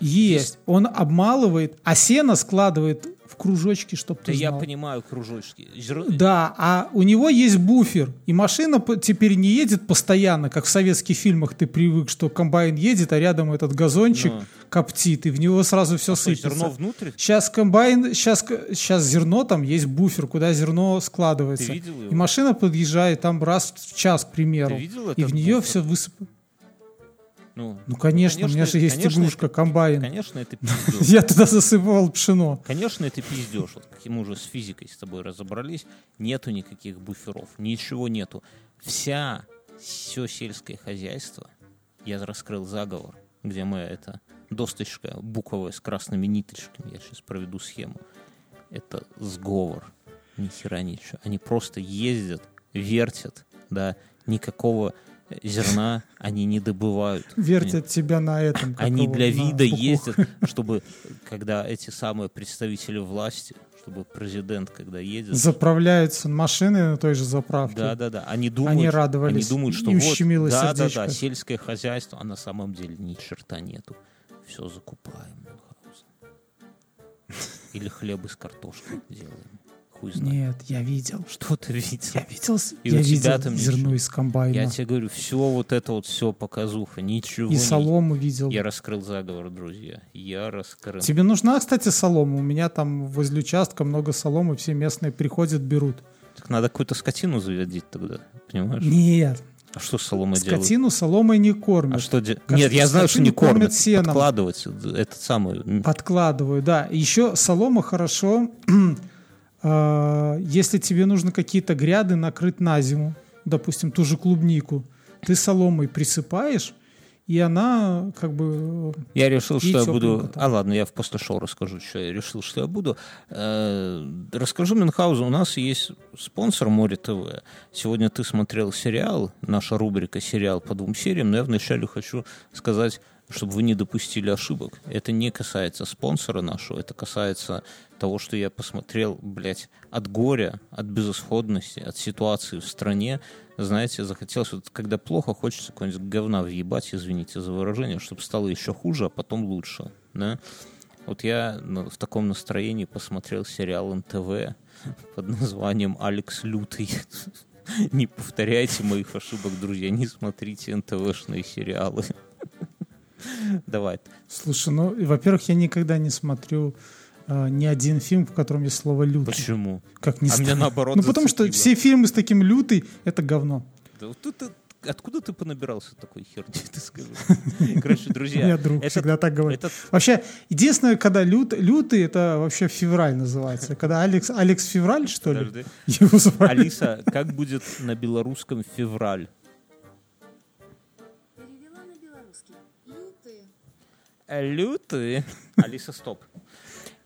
есть. Он обмалывает, а сено складывает в кружочки, чтобы Да ты я знал. понимаю кружочки. Зер- Да, а у него есть буфер, и машина теперь не едет постоянно, как в советских фильмах ты привык, что комбайн едет, а рядом этот газончик Ну. коптит, и в него сразу все есть сыпется. зерно внутрь? Сейчас комбайн, сейчас, сейчас зерно, там есть буфер, куда зерно складывается. Ты видел его? И машина подъезжает там раз в час, к примеру. Ты видел и в нее буфер? все высыпано. Ну, Ну, конечно, у меня же есть конечно, игрушка, это- комбайн. Конечно, это пиздеж. Я туда засыпал пшено. Конечно, это пиздеж. Вот как мы уже с физикой с тобой разобрались. Нету никаких буферов. Ничего нету. Вся, все сельское хозяйство, я раскрыл заговор, где мы это досточка буковая с красными ниточками, я сейчас проведу схему. Это сговор. Ни хера ничего. Они просто ездят, вертят, да, никакого зерна они не добывают. Вертят тебя на этом. Они для вида ездят, чтобы, когда эти самые представители власти, чтобы президент, когда едет, Заправляются машины на той же заправке. да, да, да, они думают, Они радовались они думают, что вот, ущемило да, да, да, сердечко. сельское хозяйство, а на самом деле ни черта нету. Все закупаем. Или хлеб из картошки делаем. Хуй знает. Нет, я видел. Что ты видел? Я видел, И я у тебя видел там зерно ничего. из комбайна. Я тебе говорю, все вот это вот все показуха, ничего И не- солому видел. Я раскрыл заговор, друзья. Я раскрыл. Тебе нужна, кстати, солома? У меня там возле участка много соломы, все местные приходят, берут. Так надо какую-то скотину заводить тогда, понимаешь? Нет, А что с соломой делают? скотину соломой не кормят. А что де- Нет, я знаю, что не кормят. кормят сеном. Подкладывать этот самый... м, Подкладываю, да. Еще солома хорошо, если тебе нужно какие-то гряды накрыть на зиму, допустим, ту же клубнику, ты соломой присыпаешь, и она как бы... э, Я решил, что я буду... там. А ладно, я в после шоу расскажу, что я решил, что я буду. Э, Расскажу Мюнхгаузен, у нас есть спонсор Море ТВ. Сегодня ты смотрел сериал, наша рубрика «Сериал по двум сериям», но я вначале хочу сказать, чтобы вы не допустили ошибок. Это не касается спонсора нашего, это касается того, что я посмотрел, блядь, от горя, от безысходности, от ситуации в стране. Знаете, захотелось, вот, когда плохо, хочется какого-нибудь говна въебать, извините за выражение, чтобы стало еще хуже, а потом лучше. Да? Вот я в таком настроении посмотрел сериал НТВ под названием «Алекс Лютый». Не повторяйте моих ошибок, друзья, не смотрите НТВшные сериалы. Давай. Слушай, ну, во-первых, я никогда не смотрю э, ни один фильм, в котором есть слово «лютый». Почему? Как ни А меня наоборот Ну, потому что все фильмы с таким «лютый» — это говно. Да вот ты- откуда ты понабирался такой херни, ты скажи? Короче, друзья, меня друг этот- всегда так говорит. этот Вообще, единственное, когда лют, лютый, это вообще февраль называется. Когда Алекс, Алекс Февраль, что ли? Подожди. Его звали. Алиса, как будет на белорусском февраль? Лютый. Алиса, стоп.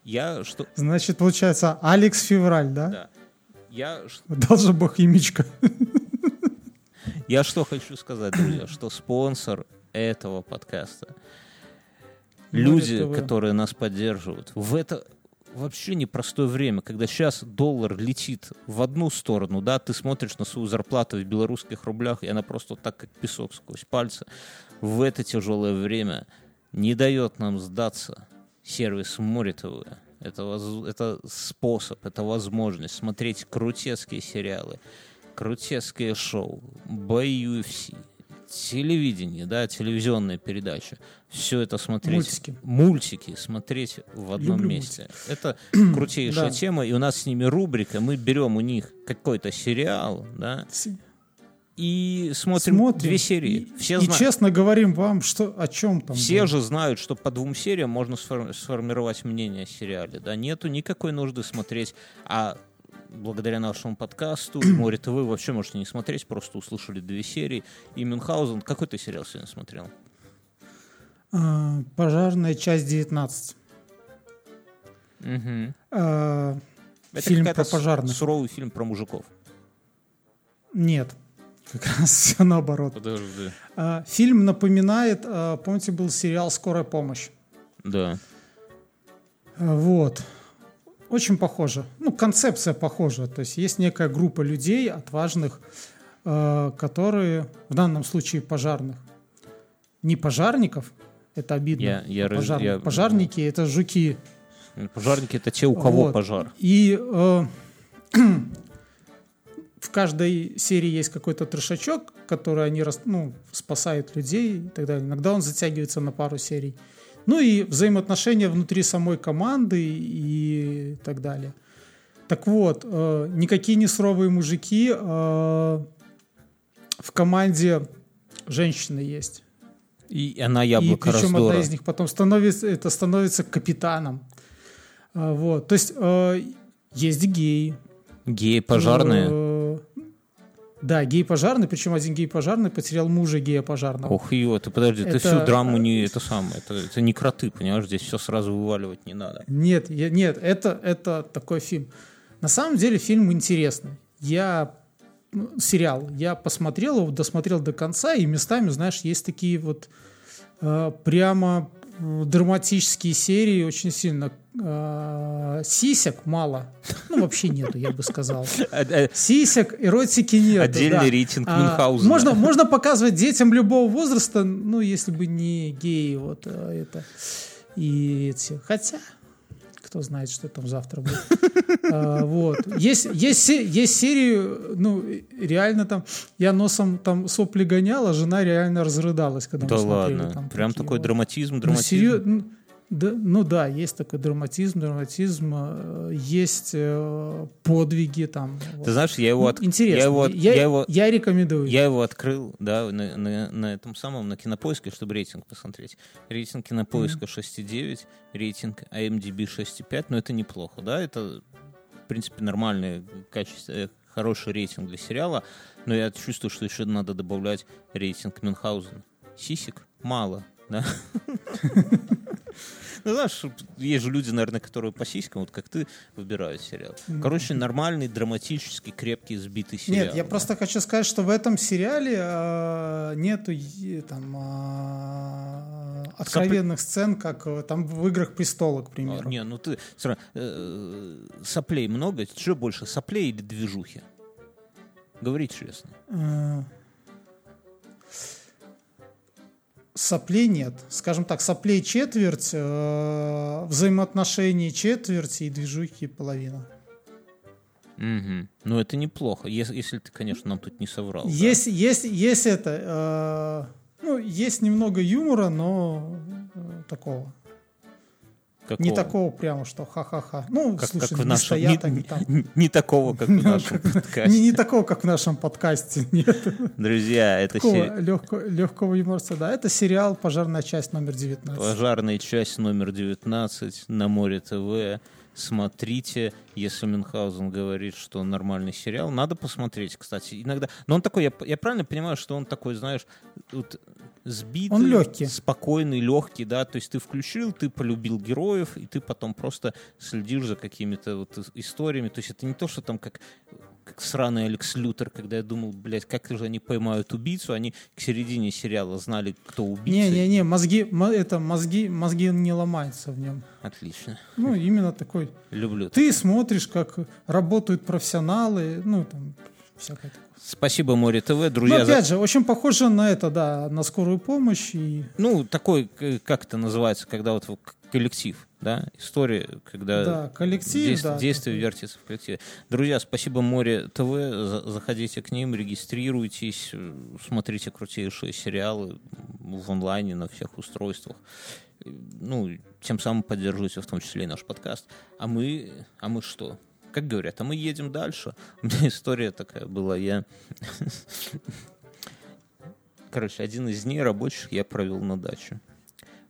Я что... Значит, получается, Алекс Февраль, да? Да. Я, же бог имечко. я что хочу сказать, друзья, что спонсор этого подкаста, люди, ТВ. которые нас поддерживают, в это вообще непростое время, когда сейчас доллар летит в одну сторону, да, ты смотришь на свою зарплату в белорусских рублях, и она просто так, как песок сквозь пальцы, в это тяжелое время не дает нам сдаться сервис Море ТВ. Это, воз- это способ, это возможность смотреть крутецкие сериалы, крутецкие шоу, бои UFC, телевидение, да, телевизионная передача. Все это смотреть. Мультики. Мультики смотреть в одном Люблю месте. Это крутейшая Да. тема, и у нас с ними рубрика. Мы берем у них какой-то сериал, да, и смотрим, Смотрим. две серии. И, Все и знают. честно говорим вам, что, о чем там. Все было. же знают, что по двум сериям можно сфор- сформировать мнение о сериале. Да, нету никакой нужды смотреть, а благодаря нашему подкасту и Море ТВ вы вообще можете не смотреть, просто услышали две серии. И Мюнхгаузен, какой ты сериал сегодня смотрел? А, Пожарная часть 19. Мгм. А, Это Фильм про пожарных. суровый фильм про мужиков. Нет, как раз все наоборот. Подожди. А, Фильм напоминает, а, помните, был сериал «Скорая помощь». Да. А, Вот. Очень похоже. Ну, концепция похожа. То есть есть некая группа людей отважных, которые, в данном случае пожарных, не пожарников, это обидно. Я- я пожарных. я- Пожарники это жуки. Пожарники это те, у кого Вот. пожар. И э, в каждой серии есть какой-то трешачок, который они ну, спасают людей и так далее. Иногда он затягивается на пару серий. Ну и взаимоотношения внутри самой команды и так далее. Так вот, э, никакие не суровые мужики. э, в команде женщины есть. И она И яблоко причем раздора. одна из них потом становится, это становится капитаном. А, Вот. То есть э, есть геи. Геи пожарные. Э, Да, гей пожарный, причем один гей пожарный потерял мужа гея пожарного. Ох, ее, ты подожди, ты Это- всю драму не это самое, это, это не кроты, понимаешь, здесь все сразу вываливать не надо. Нет, я- нет, это, это такой фильм. На самом деле фильм интересный. Я ну, сериал. Я посмотрел его, досмотрел до конца, и местами, знаешь, есть такие вот э, прямо э, драматические серии, очень сильно э, сисек мало. Ну, вообще нету, я бы сказал. А, Сисек, эротики нет. Отдельный да. рейтинг А, Мюнхгаузена. Можно, можно показывать детям любого возраста, ну, если бы не геи, вот это. И эти. Хотя, кто знает, что там завтра будет. А, Вот. Есть, есть, есть серии, ну, реально там, я носом там сопли гонял, а жена реально разрыдалась, когда Да мы смотрели. ладно. там Прям такие такой вот. драматизм, драматизм. ну, да, ну да, есть такой драматизм, драматизм, э, есть э, подвиги там. вот. Ты знаешь, я его, Ну, от- Интересно. я его, от- я его, я рекомендую. я его открыл, да, на, на- на этом самом, на кинопоиске, чтобы рейтинг посмотреть. Рейтинг кинопоиска 6,9, рейтинг А IMDb 6,5, но это неплохо, да, это, принципе, нормальный, качество, э, хороший рейтинг для сериала, но я чувствую, что еще надо добавлять рейтинг Мюнхгаузена. Сисик мало, да. Ну, знаешь, есть же люди, наверное, которые по сиськам, вот как ты, выбирают сериал. Короче, нормальный, драматический, крепкий, сбитый сериал. Нет, я да. просто хочу сказать, что в этом сериале э, нету е- там э, откровенных сцен, как э, там в играх престола, к А, примеру. Не, ну ты смотри, э, соплей много, что больше, соплей или движухи? Говори честно. Соплей нет. Скажем так, соплей четверть, э, взаимоотношений четверть и движухи половина. Мгм. Ну это неплохо, если, если ты, конечно, нам тут не соврал. да. Есть, есть, есть это. э, ну, есть немного юмора, но э, такого. Не Какого? такого прямо, что ха-ха-ха. Ну, Как, слушай, как в не нашем... стоят не, они там. не- не такого, как в нашем Не, подкасте. не такого, как в нашем подкасте. Нет. Друзья, это Такого се- легкого, легкого юморца. Да, это сериал «Пожарная часть номер 19». пожарная часть номер 19 на Море ТВ. Смотрите, если Мюнхгаузен говорит, что он нормальный сериал, надо посмотреть, кстати. Иногда, но он такой, я, я правильно понимаю, что он такой, знаешь, вот сбитый, Он легкий. спокойный, легкий, да, то есть ты включил, ты полюбил героев, и ты потом просто следишь за какими-то вот ис- историями, то есть это не то, что там как как сраный Алекс Лютер, когда я думал, блядь, как же они поймают убийцу, они к середине сериала знали, кто убийца. Не-не-не, мозги, мо- это, мозги, мозги не ломаются в нем. Отлично. Ну, именно такой. Люблю. Ты смотришь, как работают профессионалы, ну, там, всякое такое. Спасибо, Море ТВ. Ну, Друзья, за- опять же, очень похоже на это, да, на скорую помощь и... ну, такой, как это называется, когда вот коллектив, да, история, когда Да, коллектив, дейс- да. действие вертится в коллективе. Друзья, спасибо Море ТВ, За- заходите к ним, регистрируйтесь, э, смотрите крутейшие сериалы в онлайне на всех устройствах. Э, Ну, тем самым поддерживайте в том числе и наш подкаст. А мы, а мы что? Как говорят, а мы едем дальше. У меня история такая была. Я Короче, один из дней рабочих я провел на даче.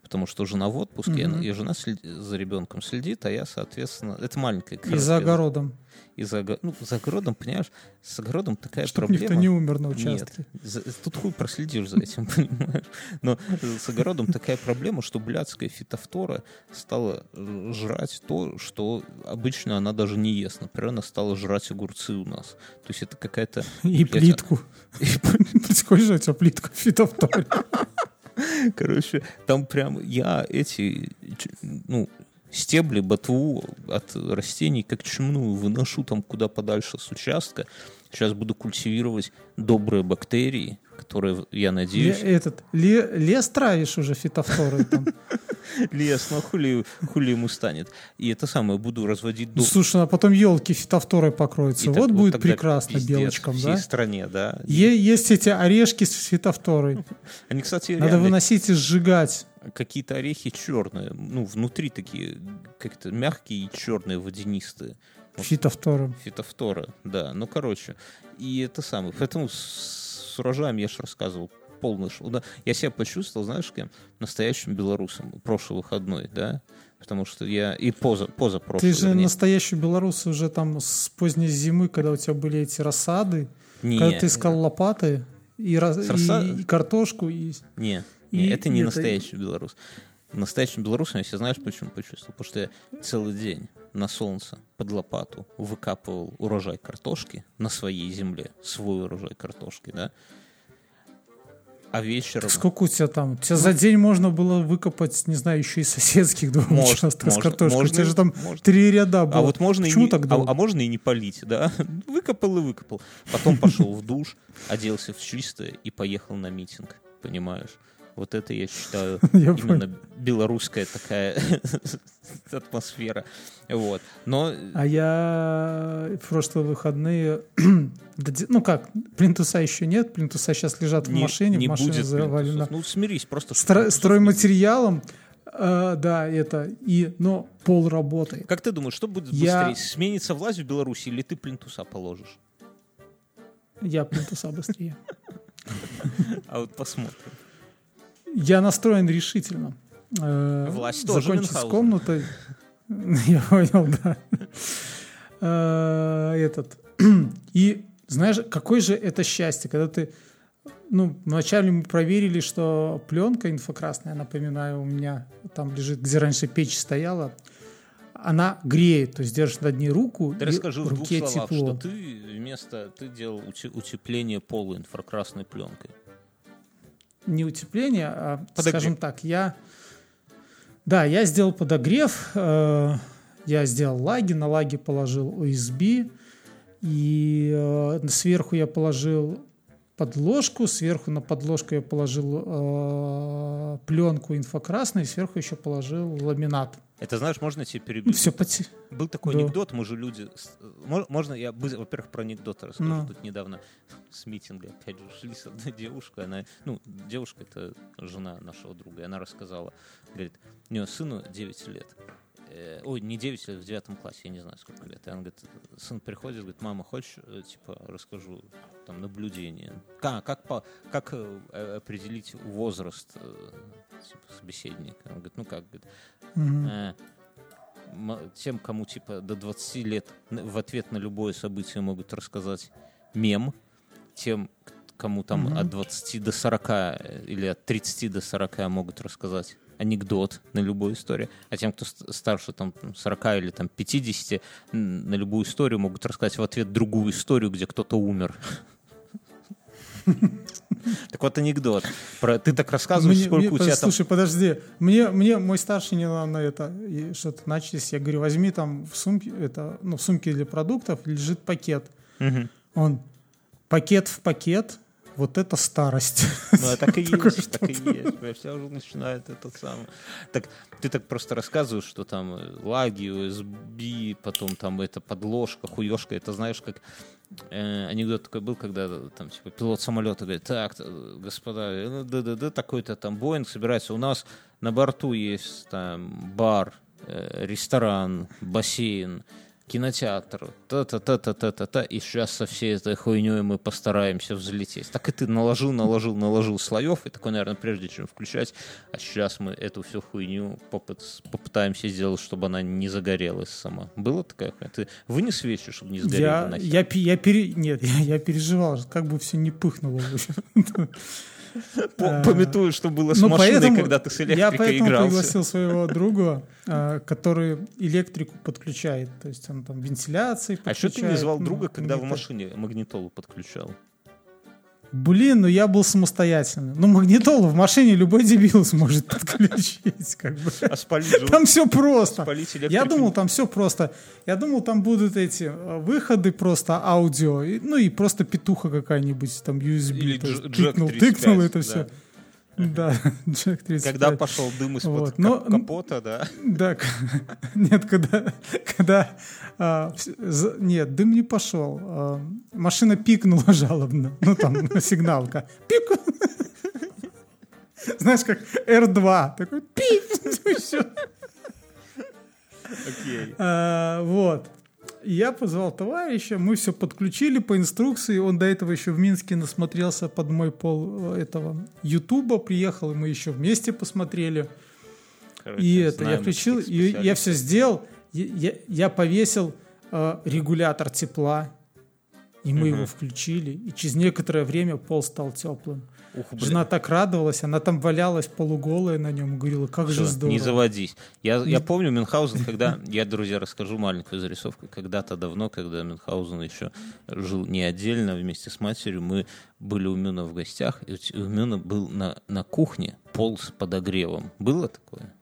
Потому что жена в отпуске, Мгм. и жена за ребенком следит, а я, соответственно... Это маленькая И за огородом, И за, ну, за огородом, понимаешь, с огородом такая чтобы проблема. никто не умер на Нет, участке. за- тут хуй проследишь за этим, понимаешь? Но с огородом такая проблема, что блядская фитофтора стала жрать то, что обычно она даже не ест. Например, она стала жрать огурцы у нас. То есть это какая-то... И блядь, плитку. Сколько же у тебя плитка в фитофторе? Короче, там прям я эти, ну, стебли, ботву от растений как чумную выношу там куда подальше с участка. Сейчас буду культивировать добрые бактерии, которые, я Ле- надеюсь... Этот, ле- лес травишь уже фитофторой там. Лес, ну хули, хули ему станет. И это самое, буду разводить Ну, дуб. Слушай, а потом елки фитофторой покроются. Вот будет прекрасно белочкам, всей да? стране, да. Есть эти орешки с фитофторой. Они, кстати, Надо выносить и сжигать. какие-то орехи черные, ну, внутри такие как-то мягкие и черные, водянистые. Вот Фитофтором. Фитофтора, да. Ну, короче. И это самое. Поэтому с, урожаем я же рассказывал полный ш- да. Я себя почувствовал, знаешь, кем? Настоящим белорусом. Прошлый выходной, да. Потому что я... И поза, поза прошлый, Ты же вернее. настоящий белорус уже там с поздней зимы, когда у тебя были эти рассады, Не, когда ты искал лопаты и, раз- рассад- и- и картошку, и... Не, не, И- это не это- настоящий белорус. Настоящим белорусом я себя знаешь почему почувствовал? Потому что я целый день на солнце под лопату выкапывал урожай картошки на своей земле, свой урожай картошки, да, а вечером... Так сколько у тебя там? У тебя за день можно было выкопать, не знаю, еще и соседских два Может, участка с можно, картошкой. можно, у тебя же там можно. три ряда было. А вот можно Почему и не, так а, а можно и не полить, да? Выкопал и выкопал. Потом пошел в душ, оделся в чистое и поехал на митинг, понимаешь? Вот это я считаю именно белорусская такая атмосфера. Вот. Но А я в прошлые выходные... ну как, плинтуса еще нет, плинтуса сейчас лежат в не, машине, не машина будет завалена плинтусов. Ну, смирись, просто... стро- стройматериалом. А, да, это, и, но пол работает. Как ты думаешь, что будет Я- быстрее? Сменится власть в Беларуси или ты плинтуса положишь? Я плинтуса быстрее. А вот посмотрим. Я настроен решительно. Э, Власть тоже Закончить с комнатой. Я понял, да. Э, Этот. И знаешь, какое же это счастье, когда ты... Ну, вначале мы проверили, что пленка инфракрасная, напоминаю, у меня там лежит, где раньше печь стояла, она греет, то есть держишь над ней руку, Ты и расскажи в двух руке словах, тепло. что ты вместо... Ты делал утепление пола инфракрасной пленкой. Не утепление, а, Подогрев. скажем так, я... Да, я сделал подогрев, э, я сделал лаги, на лаги положил USB, и э, сверху я положил подложку, сверху на подложку я положил э, пленку инфракрасной, сверху еще положил ламинат. Это, знаешь, можно тебе перебить? все поте... Был такой Да. анекдот, мы же люди... мо- Можно я, во-первых, про анекдоты расскажу. Ну. Тут недавно с митинга, опять же, шли с одной девушкой. Она, ну, девушка — это жена нашего друга, и она рассказала, говорит, у нее сыну 9 лет. Э, ой, не 9 лет, в девятом классе, я не знаю, сколько лет. И она говорит, сын приходит, говорит, мама, хочешь, э, типа, расскажу там наблюдение. Как, как, по, как э, определить возраст э, типа, собеседника? Она говорит, ну как, говорит. Э, тем, кому типа до 20 лет в ответ на любое событие могут рассказать мем, тем, кому там от 20 до 40 э, или от 30 до 40 могут рассказать анекдот на любую историю, а тем, кто ст- старше там 40 или там 50, м, на любую историю могут рассказать в ответ другую историю, где кто-то умер. Так вот анекдот. Про, ты так рассказываешь, Мне- сколько мне- у тебя там Слушай, подожди. Мне, мне мой старший недавно это и что-то начались. Я говорю, возьми там в сумке, это, ну, в сумке для продуктов лежит пакет. Мгм. Он пакет в пакет. Вот это старость. Ну, а так и есть, так и есть. Все уже начинает этот самый. Так, ты так просто рассказываешь, что там э, лаги, USB, потом там это подложка, хуешка. Это знаешь, как э, анекдот такой был, когда там типа пилот самолета говорит, так, господа, э, да-да-да, такой-то там Боинг собирается. У нас на борту есть там бар, э, ресторан, бассейн, кинотеатр, та-та-та-та-та-та-та, и сейчас со всей этой хуйней мы постараемся взлететь. Так и ты наложил, наложил, наложил слоев, и такой, наверное, прежде чем включать, а сейчас мы эту всю хуйню попыт- попытаемся сделать, чтобы она не загорелась сама. Было такая хуйня? Ты вынес свечи, чтобы не сгорела Я, нахер? я, я, пере- нет, я, я переживал, как бы все не пыхнуло. По- Пометую, что было с Ну, машиной, поэтому когда ты с Я электрикой поэтому игрался. пригласил своего друга, а, который электрику подключает. То есть он там вентиляцией А что ты не подключает, звал ну, друга, когда в машине магнитолу подключал? Блин, ну я был самостоятельным. Ну, магнитолу в машине любой дебил сможет подключить. Как бы. А Там все просто. Я думал, там все просто. Я думал, там будут эти э, выходы просто аудио, ну и просто петуха какая-нибудь, там USB. Или дж- тыкнул, 35, тыкнул это да. все. Да, Джек 35. Когда пошел дым из-под Вот, но- капота, да? Да, нет, когда, когда а, нет, дым не пошел. А, машина пикнула жалобно. Ну, там сигналка. Пик. Знаешь, как R2. Такой всё. Окей. А, Вот. Я позвал товарища, мы все подключили по инструкции. Он до этого еще в Минске насмотрелся под мой пол э, этого Ютуба. Приехал, и мы еще вместе посмотрели. Короче, И это, я включил, и я все сделал. Я, я- повесил э, регулятор тепла. И мы его включили, и через некоторое время пол стал теплым. Ух, блин. Жена так радовалась, она там валялась полуголая на нем говорила, как же Всё, здорово. Не заводись. Я, я помню Мюнхгаузен, когда... Я, друзья, расскажу маленькую зарисовку. Когда-то давно, когда Мюнхгаузен еще жил не отдельно вместе с матерью, мы были у Мюна в гостях, и у Мюна был на, на кухне пол с подогревом. Было такое?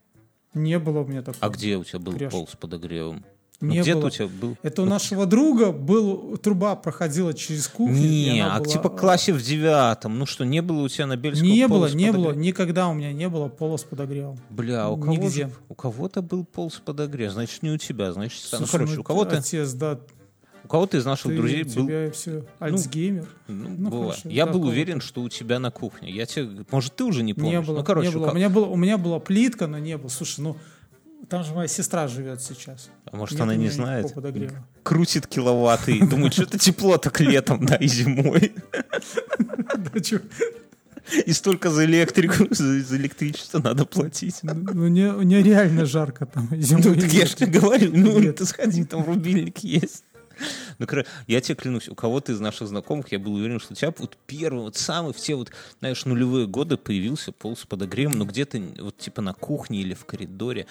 Не было у меня такого. А где у тебя был Креш. пол с подогревом? Ну, Не где-то было. у тебя был... Это у нашего друга был, труба проходила через кухню. Не, а была- типа классе в девятом. Ну что, не было у тебя на Бельском Не было, не было, никогда у меня не было пола с подогревом. Бля, а у кого Нигде. же- у кого-то был пол с подогревом, значит не у тебя, значит, ну, Слушай, короче, ну, у кого-то, Отец, да, у кого-то из наших ты, друзей у был тебя все, альцгеймер. Ну, Ну, бывает. хорошо, Я да, был уверен, что у тебя на кухне. Я тебе, может, ты уже не помнишь? не было, ну, короче, не у было. ко- У, меня было. У меня была плитка, но не было. Слушай, ну, там же моя сестра живет сейчас. а может, Нет она не знает? Крутит киловатты и думает, что это тепло так летом, да, и зимой. И столько за электрику, за, электричество надо платить. Ну, ну, не, нереально жарко там зимой. Ну, так я же говорю, ну, ты сходи, там рубильник есть. Ну, я тебе клянусь, у кого-то из наших знакомых, я был уверен, что у тебя вот первый, вот самый, в те вот, знаешь, нулевые годы появился пол с подогревом, но где-то вот типа на кухне или в коридоре.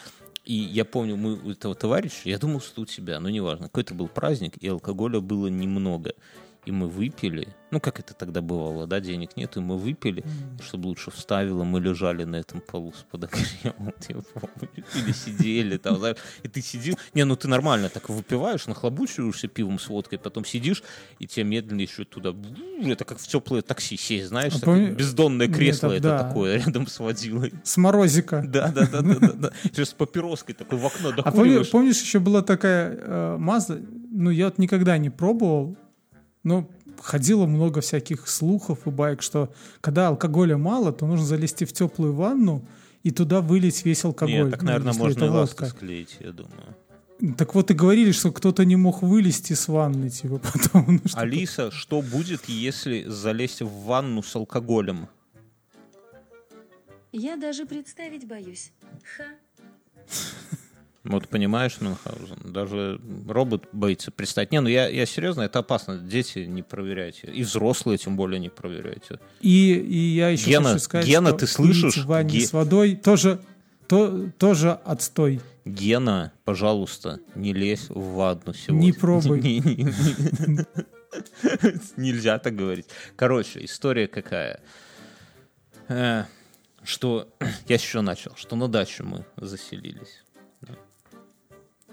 И я помню, мы у этого товарища, я думал, что у тебя, но неважно, какой-то был праздник, и алкоголя было немного. И мы выпили, ну, как это тогда бывало, да, денег нет, и мы выпили, и чтобы лучше вставило, мы лежали на этом полу с подогревом, вот я помню, или сидели там, знаешь, и ты сидел, не, ну ты нормально так выпиваешь, нахлобучиваешься пивом с водкой, потом сидишь, и тебя медленно еще туда, это как в теплое такси сесть, знаешь, А такое помни- бездонное кресло это это да. такое, рядом с водилой. С морозика. Да, да, да, да, да, да. Сейчас с папироской такой в окно А помни- докуриваешь. помнишь, еще была такая э, Мазда, ну, я вот никогда не пробовал, но ходило много всяких слухов и байк, что когда алкоголя мало, то нужно залезти в теплую ванну и туда вылить весь алкоголь. Нет, так, ну, наверное, если можно и ласку склеить, я думаю. Так вот и говорили, что кто-то не мог вылезти с ванны, типа, потом. ну, что-то- Алиса, что будет, если залезть в ванну с алкоголем? Я даже представить боюсь. Ха. Вот понимаешь, Мюнхгаузен, даже робот боится представить. Не, ну я, я серьезно, это опасно. Дети не проверяйте. И взрослые тем более не проверяйте. И, и я еще Гена, хочу сказать, Гена, что ты слышишь? в ванне Ге- с водой тоже, то, тоже отстой. Гена, пожалуйста, не лезь в ванну сегодня. Не пробуй. Не- не- не- Нельзя так говорить. Короче, история какая. Э, Что я еще начал, что на дачу мы заселились.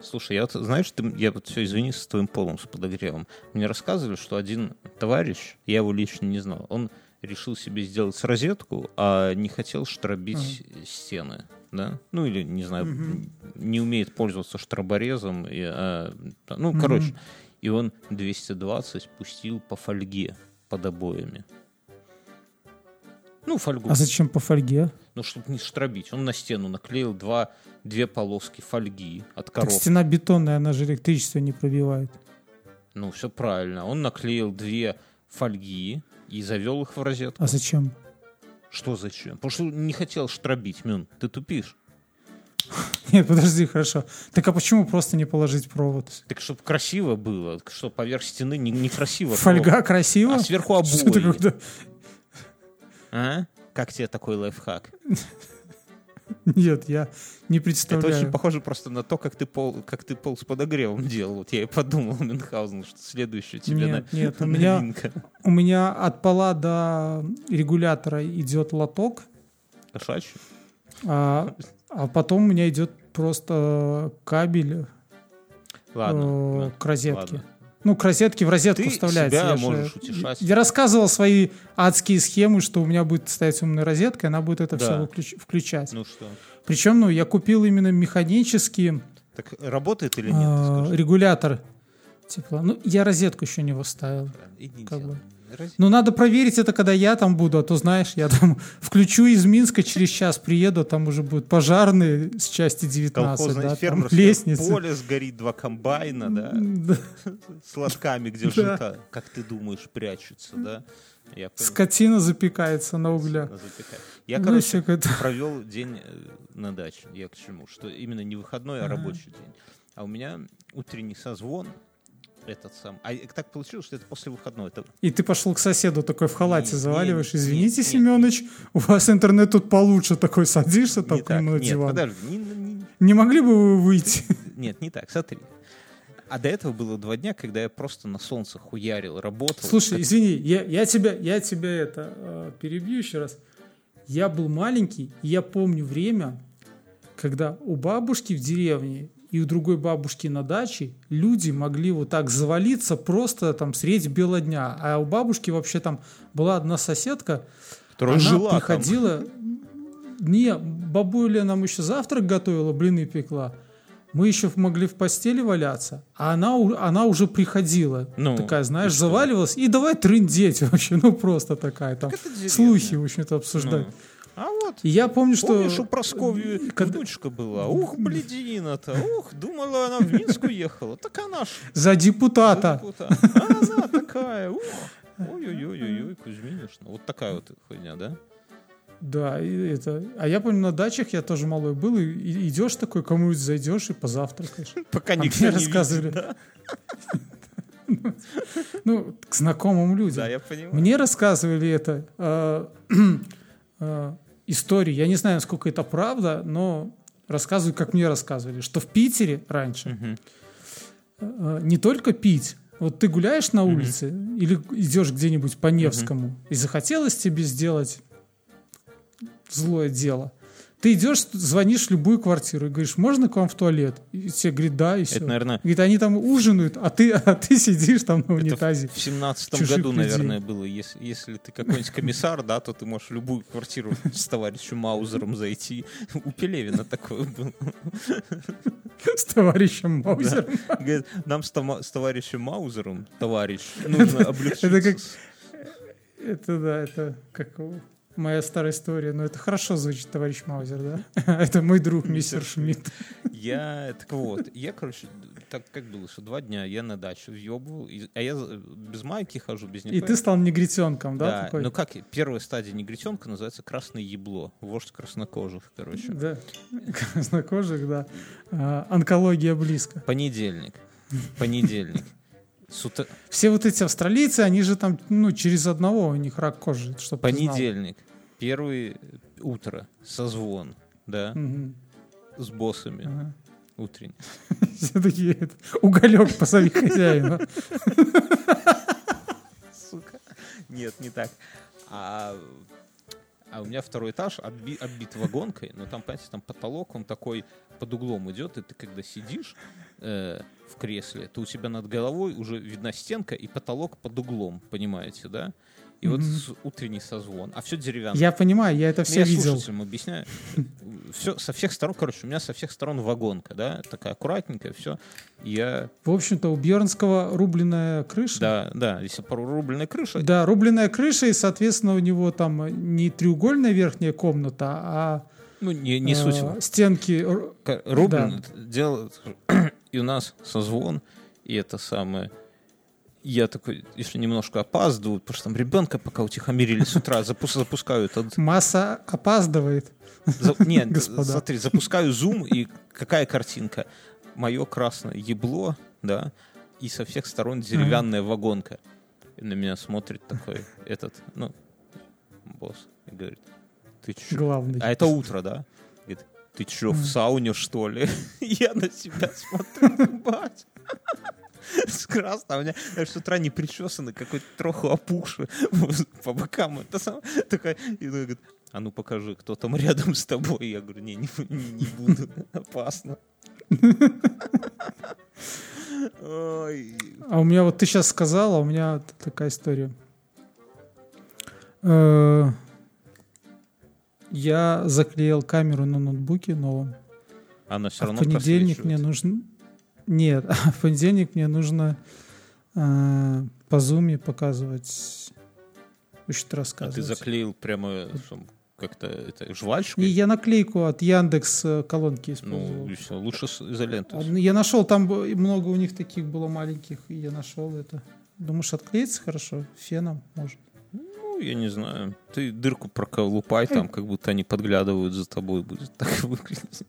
Слушай, я вот, знаешь, ты, я вот все, извини, с твоим полом, с подогревом. Мне рассказывали, что один товарищ, я его лично не знал, он решил себе сделать розетку, а не хотел штробить стены, да? Ну или, не знаю, не умеет пользоваться штроборезом, и, а, ну, короче. И он 220 пустил по фольге под обоями. Ну, фольгу. А зачем по фольге? Ну, чтобы не штробить. Он на стену наклеил два, две полоски фольги от Так коробки. стена бетонная, она же электричество не пробивает. Ну, все правильно. Он наклеил две фольги и завел их в розетку. А зачем? Что зачем? Потому что не хотел штробить, Мюн. Ты тупишь. Нет, подожди, хорошо. Так а почему просто не положить провод? Так, чтобы красиво было, что поверх стены не- некрасиво. Фольга красиво? А сверху Что обои. какой-то- А? Как тебе такой лайфхак? Нет, я не Это представляю. очень похоже просто на то, как ты пол, как ты пол с подогревом делал. Вот я и подумал, Мюнхгаузен, что следующее тебе Нет, на- нет, у меня- новинка. У меня от пола до регулятора идет лоток, Кошачий? а, а потом у меня идет просто кабель Ладно. э, к розетке. ладно. Ну, к розетке в розетку Ты вставляется. себя Я же- можешь утешать. Я рассказывал свои адские схемы, что у меня будет стоять умная розетка, и она будет это Да. все включать. Ну что? Причем, ну, я купил именно механический Так работает или нет? э, скажи. регулятор тепла. Ну, я розетку еще не выставил. Иди как бы. Ну, надо проверить это, когда я там буду, а то, знаешь, я там включу из Минска, через час приеду, а там уже будут пожарные с части 19, Колхозное да, там фермерское лестница. поле сгорит, два комбайна, да, с лотками, где жито, как ты думаешь, прячутся, да? Я. Скотина запекается на углях. Я, Ну, короче, это. провел день э, на даче. Я к чему? Что именно не выходной, а рабочий день. А у меня утренний созвон, этот сам. А так получилось, что это после выходного. Это И ты пошел к соседу такой в халате Не, заваливаешь. не, Извините, не. Семенович, у вас интернет тут получше. Такой садишься к так. на Нет, диван. подожди. не- не- Не могли бы вы выйти? нет, не так. Смотри. А до этого было два дня, когда я просто на солнце хуярил, работал. Слушай, Как- извини, я, я тебя, я тебя это э, перебью еще раз. Я был маленький, и я помню время, когда у бабушки в деревне и у другой бабушки на даче люди могли вот так завалиться просто там средь бела дня. А у бабушки вообще там была одна соседка, которая она жила там. приходила... Не, бабуля нам еще завтрак готовила, блины пекла. Мы еще могли в постели валяться, а она, у- она уже приходила. Ну, такая, знаешь, и заваливалась. И давай трындеть вообще, ну просто такая там. деревня. Слухи, в общем-то, обсуждать. Ну. А вот, я помню, что... помнишь, у Прасковьи когда- внучка была? Ух, бледина-то, ух, думала, она в Минск уехала. Так она ж За депутата. депутат. А она такая, ух. Ой-ой-ой-ой, Кузьминишна. Вот такая вот хуйня, да? Да, и это... А я помню, на дачах я тоже малой был, и, и идешь такой, кому-нибудь зайдешь и позавтракаешь. Пока А никто мне не рассказывали. видит, да? Ну, к знакомым людям. Да, я понимаю. Мне рассказывали это э, э, истории. Я не знаю, насколько это правда, но рассказывают, как мне рассказывали, что в Питере раньше э, не только пить. Вот ты гуляешь на улице или идешь где-нибудь по Невскому, и захотелось тебе сделать злое дело. Ты идешь, звонишь в любую квартиру и говоришь, можно к вам в туалет? И тебе говорит, да, и все. Это, наверное, Говорит, они там ужинают, а ты, а ты сидишь там на это унитазе. в семнадцатом году, людей. наверное, было. Если, если ты какой-нибудь комиссар, да, то ты можешь в любую квартиру с товарищем Маузером зайти. У Пелевина такое было. с товарищем Маузером. Говорит, нам с, тома- с товарищем Маузером, товарищ, нужно облегчиться. это как- Это да, это как моя старая история. Но это хорошо звучит, товарищ Маузер, да? Это мой друг, мистер Шмидт. Я, так вот, я, короче, так как было, что два дня я на дачу въебывал, и- а я за- без майки хожу, без И никакой. ты стал негритенком, да? Да, такой? ну как, первая стадия негритенка называется красное ебло, вождь краснокожих, короче. Да, краснокожих, да. А, онкология близко. Понедельник, понедельник. С утра- Все вот эти австралийцы, они же там, ну, через одного у них рак кожи, чтобы Понедельник, первое утро, созвон, да, с боссами, Ага. утренний. Все такие, уголек позови хозяина. Сука. Нет, не так. А, а у меня второй этаж отби- оббит вагонкой, но там, понимаете, там потолок, он такой под углом идет, и ты когда сидишь э, в кресле, то у тебя над головой уже видна стенка и потолок под углом, понимаете, да? И вот Мгм. с- утренний созвон, а все деревянное. Я понимаю, я это Ну, все я видел. слушателям объясняю. Все со всех сторон, короче, у меня со всех сторон вагонка, да, такая аккуратненькая, все. Я, В общем-то, у Бьернского рубленная крыша. да, да, если порубленная крыша, Да, рубленная крыша, и, соответственно, у него там не треугольная верхняя комната, а ну, не, не э, суть. стенки. р- К- Рублин делает, и у нас созвон, и это самое. Я такой, если немножко опаздываю, потому что там ребенка пока утихомирили с утра, запу- запускаю этот... Масса опаздывает. за- нет, Господа. смотри, запускаю зум, и какая картинка? Мое красное ебло, да, и со всех сторон деревянная вагонка. И на меня смотрит такой этот, ну, босс, и говорит, ты чё? Главный. А это утро, да? Говорит, ты чё, в сауне, что ли? Я на себя смотрю, бать. С красным, у меня знаешь, с утра не причесанный, какой-то троху опухший по бокам. Это сам, такая, и говорит, а ну покажи, кто там рядом с тобой. Я говорю, не, не, не, буду, опасно. Ой. А у меня вот ты сейчас сказала, у меня такая история. Я заклеил камеру на ноутбуке новом. Она все А равно в понедельник мне нужно... Нет, в понедельник мне нужно э, по зуме показывать. А рассказывать. ты заклеил прямо как-то это, И жвачкой? я наклейку от Яндекс э, колонки использовал. Ну, и всё, лучше. А, ну, Я нашел, там много у них таких было маленьких, и я нашел это. Думаешь, отклеится хорошо? Феном, может. Ну, я не знаю. Ты дырку проколупай там, как будто они подглядывают за тобой, будет так выглядеть.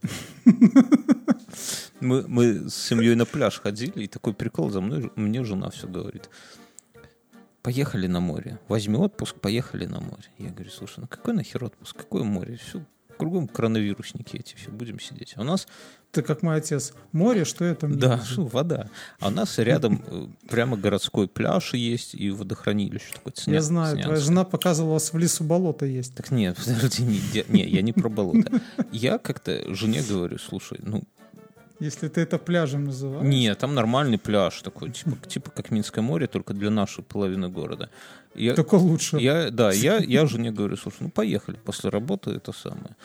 Мы, мы с семьей на пляж ходили, и такой прикол за мной, мне жена все говорит. Поехали на море. Возьми отпуск, поехали на море. Я говорю, слушай, ну какой нахер отпуск? Какое море? Все, кругом коронавирусники эти, все, будем сидеть. А у нас Ты как мой отец. Море, что это? мне да, нужно? вода. А у нас рядом э, прямо городской пляж есть и водохранилище такое. Я Сня- знаю, твоя Снянское. жена показывала, у вас в лесу болото есть. Так нет, подожди, не, не, я не про болото. Я как-то жене говорю, слушай, ну, Если ты это пляжем называешь. нет, там нормальный пляж такой, типа, типа как Минское море, только для нашей половины города. Я, Только лучше. я, да, я, я жене говорю, слушай, ну поехали, после работы это самое.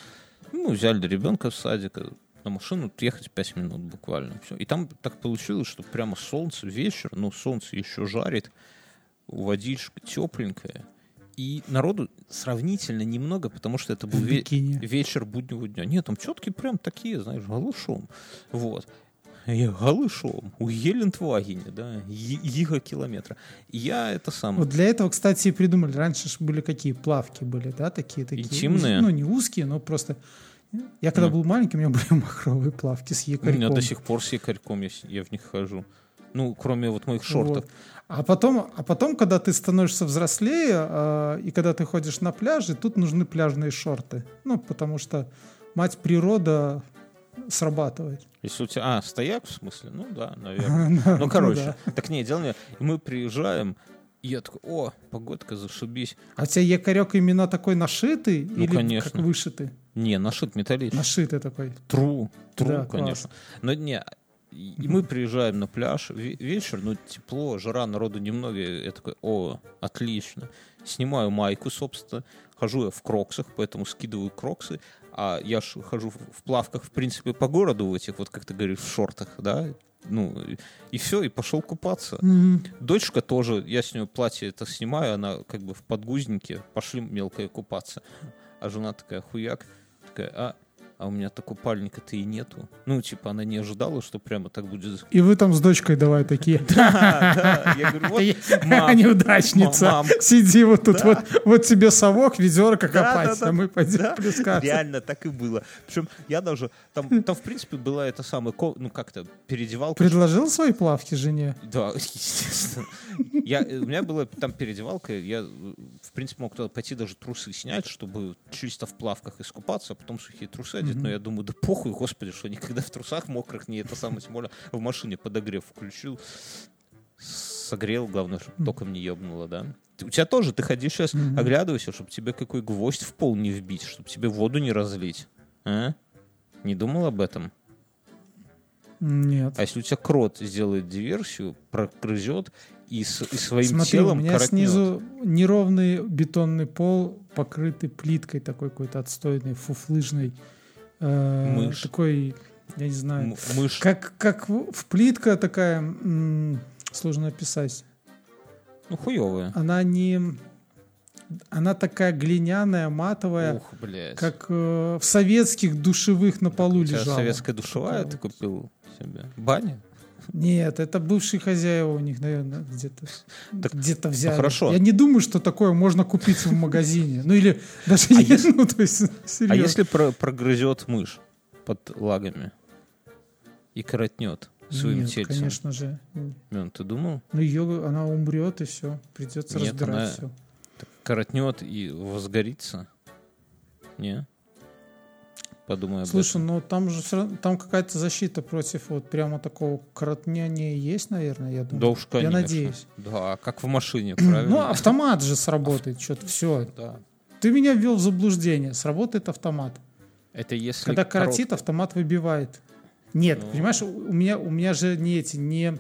Ну, взяли ребенка с садика, на машину ехать 5 минут буквально. Все. И там так получилось, что прямо солнце, вечер, ну, солнце еще жарит, водичка тепленькая. И народу сравнительно немного, потому что это был ве- вечер буднего дня. Нет, там четкие прям такие, знаешь, голышом. Вот. Я голышом. У Елентвагене, да, иго километра. Я это самое. Вот для этого, кстати, и придумали. Раньше ж были какие плавки были, да, такие такие. Интимные? Ну, не узкие, но просто. Я когда Ну. был маленький, у меня были махровые плавки с У якорьком. меня до сих пор с якорьком я, я в них хожу. Ну, кроме вот моих шортов. Вот. А потом, а потом, когда ты становишься взрослее, э, и когда ты ходишь на пляже, тут нужны пляжные шорты. Ну, потому что мать природа срабатывает. Если у тебя... А, стояк в смысле? Ну да, наверное. Ну, короче. Так не, дело не... Мы приезжаем, и я такой, о, погодка, зашибись. А у тебя якорек именно такой нашитый Ну, или конечно. как вышитый? Не, нашит металлический. Нашитый такой. Тру, тру, Да, конечно. Но не, и мы приезжаем на пляж, ве- вечер, ну, тепло, жара, народу немного, я такой, о, отлично. Снимаю майку, собственно, хожу я в кроксах, поэтому скидываю кроксы, а я ж хожу в плавках, в принципе, по городу, в этих, вот как ты говоришь, в шортах, да, ну, и все, и пошел купаться. Дочка тоже, я с нее платье это снимаю, она как бы в подгузнике, пошли мелкая купаться. А жена такая, хуяк, такая, а, а у меня-то купальника-то и нету. Ну, типа, она не ожидала, что прямо так будет. И вы там с дочкой давай такие. Да, да. Я говорю, вот, мам, Неудачница. мам. Сиди вот тут, вот, вот тебе совок, ведерко Да, копать, да, да. а мы пойдем Да, плескаться. Реально так и было. Причем я даже там, там в принципе была эта самая, ну как-то передевалка. Предложил свои плавки жене? Да, естественно. Я, у меня была там переодевалка, я, в принципе, мог туда пойти даже трусы снять, чтобы чисто в плавках искупаться, а потом сухие трусы одеть, но я думаю, да похуй, господи, что никогда в трусах мокрых не это самое, тем более в машине подогрев включил, согрел, главное, чтобы током не ебнуло, да. У тебя тоже, ты ходишь сейчас, оглядывайся, чтобы тебе какой гвоздь в пол не вбить, чтобы тебе воду не разлить. А? Не думал об этом? Нет. А если у тебя крот сделает диверсию, прогрызет и, с- и своим Смотри, у телом меня коротнет. снизу неровный бетонный пол, покрытый плиткой такой какой-то отстойной, фуфлыжной. Э, Мышь. Такой, я не знаю. Мышь. Как, как плитка такая, м, сложно описать. Ну, хуевая. Она не... Она такая глиняная, матовая, Ух, блядь. как э, в советских душевых на полу лежала. советская душевая Такая ты вот. купил себе? Баня? Нет, это бывшие хозяева у них, наверное, где-то Так, где-то взяли. хорошо. Я не думаю, что такое можно купить в магазине. Ну или даже не, ну то есть серьезно. А если про- прогрызет мышь под лагами и коротнет своим Нет, тельцем? конечно же. Мэн, ты думал? Ну ее, она умрет и все. Придется Нет, разбирать она- все. Коротнет и возгорится? Не? Подумай об Слушай, этом. ну там же равно- там какая-то защита против вот прямо такого коротняния есть, наверное, я думаю. Да уж, конечно. Я надеюсь. Да, как в машине, правильно? Ну, автомат же сработает, что-то все. Да. Ты меня ввел в заблуждение. Сработает автомат. Это если... Когда корот- коротит, автомат выбивает. Нет, Ну. понимаешь, у меня, у меня же не эти, не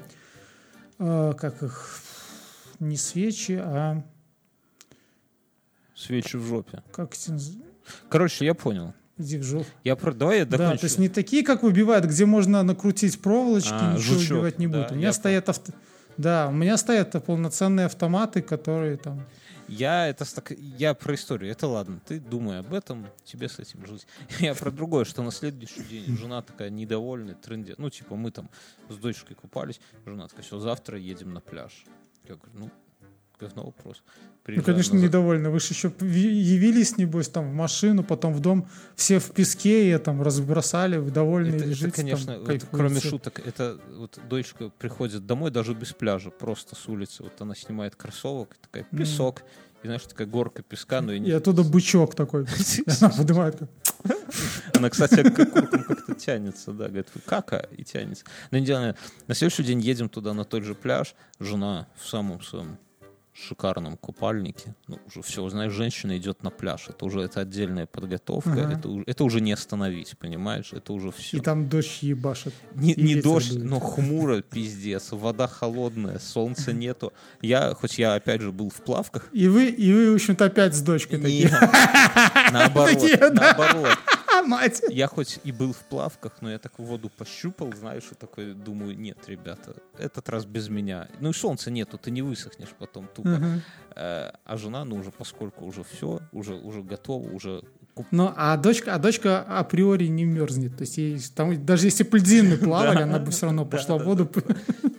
э, как их, не свечи, а Свечи в жопе. как Короче, я понял. Иди в жопу. Я про... Давай я Да, то есть не такие, как выбивают, где можно накрутить проволочки, А, ничего жучок, выбивать не да, будет. У меня стоят авто... Да, у меня стоят полноценные автоматы, которые там... Я это я про историю. Это ладно. Ты думай об этом, тебе с этим жить. Я про другое, что на следующий день жена такая недовольная, тренде. Ну, типа, мы там с дочкой купались. Жена такая, все, завтра едем на пляж. Я говорю, ну, говно вопрос. Ну, конечно, назад. недовольны. Вы же еще явились, небось, там в машину, потом в дом, все в песке, и там разбросали, вы довольны Это, это, лежите, конечно, там, вот кроме шуток, это вот дочка приходит домой даже без пляжа, просто с улицы. Вот она снимает кроссовок, такая песок, и знаешь, такая горка песка, но и не... И оттуда бычок такой. Она поднимает. Она, кстати, к окуркам как-то тянется, да, говорит, кака, и тянется. Но не дело, на следующий день едем туда, на тот же пляж, жена в самом своем шикарном купальнике. Ну, уже все, знаешь, женщина идет на пляж. Это уже это отдельная подготовка. Ага. Это, уже- это уже не остановить, понимаешь? Это уже все. И там дождь ебашит. Не, не дождь, дует. но хмуро, пиздец. Вода холодная, солнца нету. Я, хоть я опять же был в плавках, И вы, и вы, в общем-то, опять с дочкой такие. наоборот, наоборот. Мать! Я хоть и был в плавках, но я так воду пощупал, знаешь, и такой думаю, нет, ребята, этот раз без меня. Ну и солнца нету, ты не высохнешь потом тупо. Э, А жена, ну уже поскольку уже все, уже, уже готова, уже куп- Ну, а дочка, а дочка априори не мерзнет. То есть ей там, даже если бы льдины плавали, она бы все равно пошла в воду.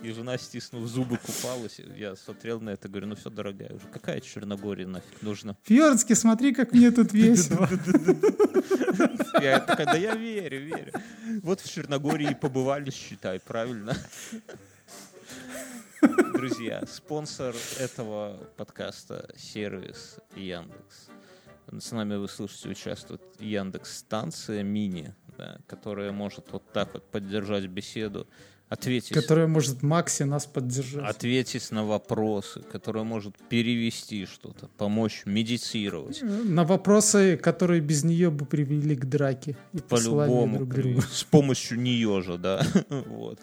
И жена, стиснув зубы, купалась. Я смотрел на это, говорю, ну все, дорогая, уже какая Черногория нафиг нужна? Фьордский, смотри, как мне тут весело. Я такая, да я верю, верю. Вот в Черногории побывали, считай, правильно? Друзья, спонсор этого подкаста — сервис Яндекс. С нами вы слышите участвует Яндекс станция мини, да, которая может вот так вот поддержать беседу, ответить Которая может Макси нас поддержать. ответить на вопросы, которая может перевести что-то, помочь медитировать. На вопросы, которые без нее бы привели к драке По-любому, с помощью нее же, да. вот.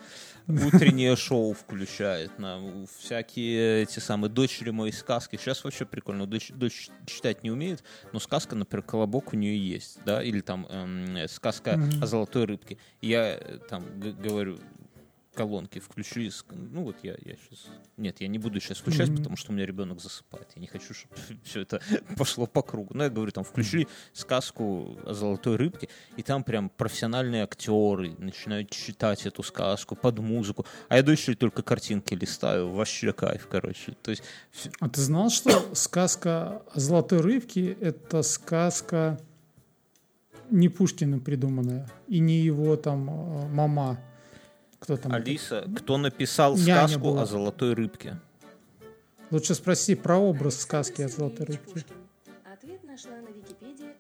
Утреннее шоу включает нам, всякие эти самые дочери мои сказки. Сейчас вообще прикольно. Дочь, дочь читать не умеет, но сказка, например, колобок у нее есть, да, или там эм, сказка Мгм. о золотой рыбке. Я э, там говорю, колонки включу. из- Ну вот я, я сейчас... Нет, я не буду сейчас включать, Мгм. потому что у меня ребенок засыпает. Я не хочу, чтобы все это пошло по кругу. Но я говорю, там, включи сказку о золотой рыбке, и там прям профессиональные актеры начинают читать эту сказку под музыку. А я дочери только картинки листаю. Вообще кайф, короче. То есть А ты знал, что сказка о золотой рыбке — это сказка не Пушкиным придуманная, и не его там э, мама. Кто там? это? Алиса, кто написал Няня сказку была. о золотой рыбке? Лучше спроси про образ сказки о золотой рыбке. Ответ нашла на википедии.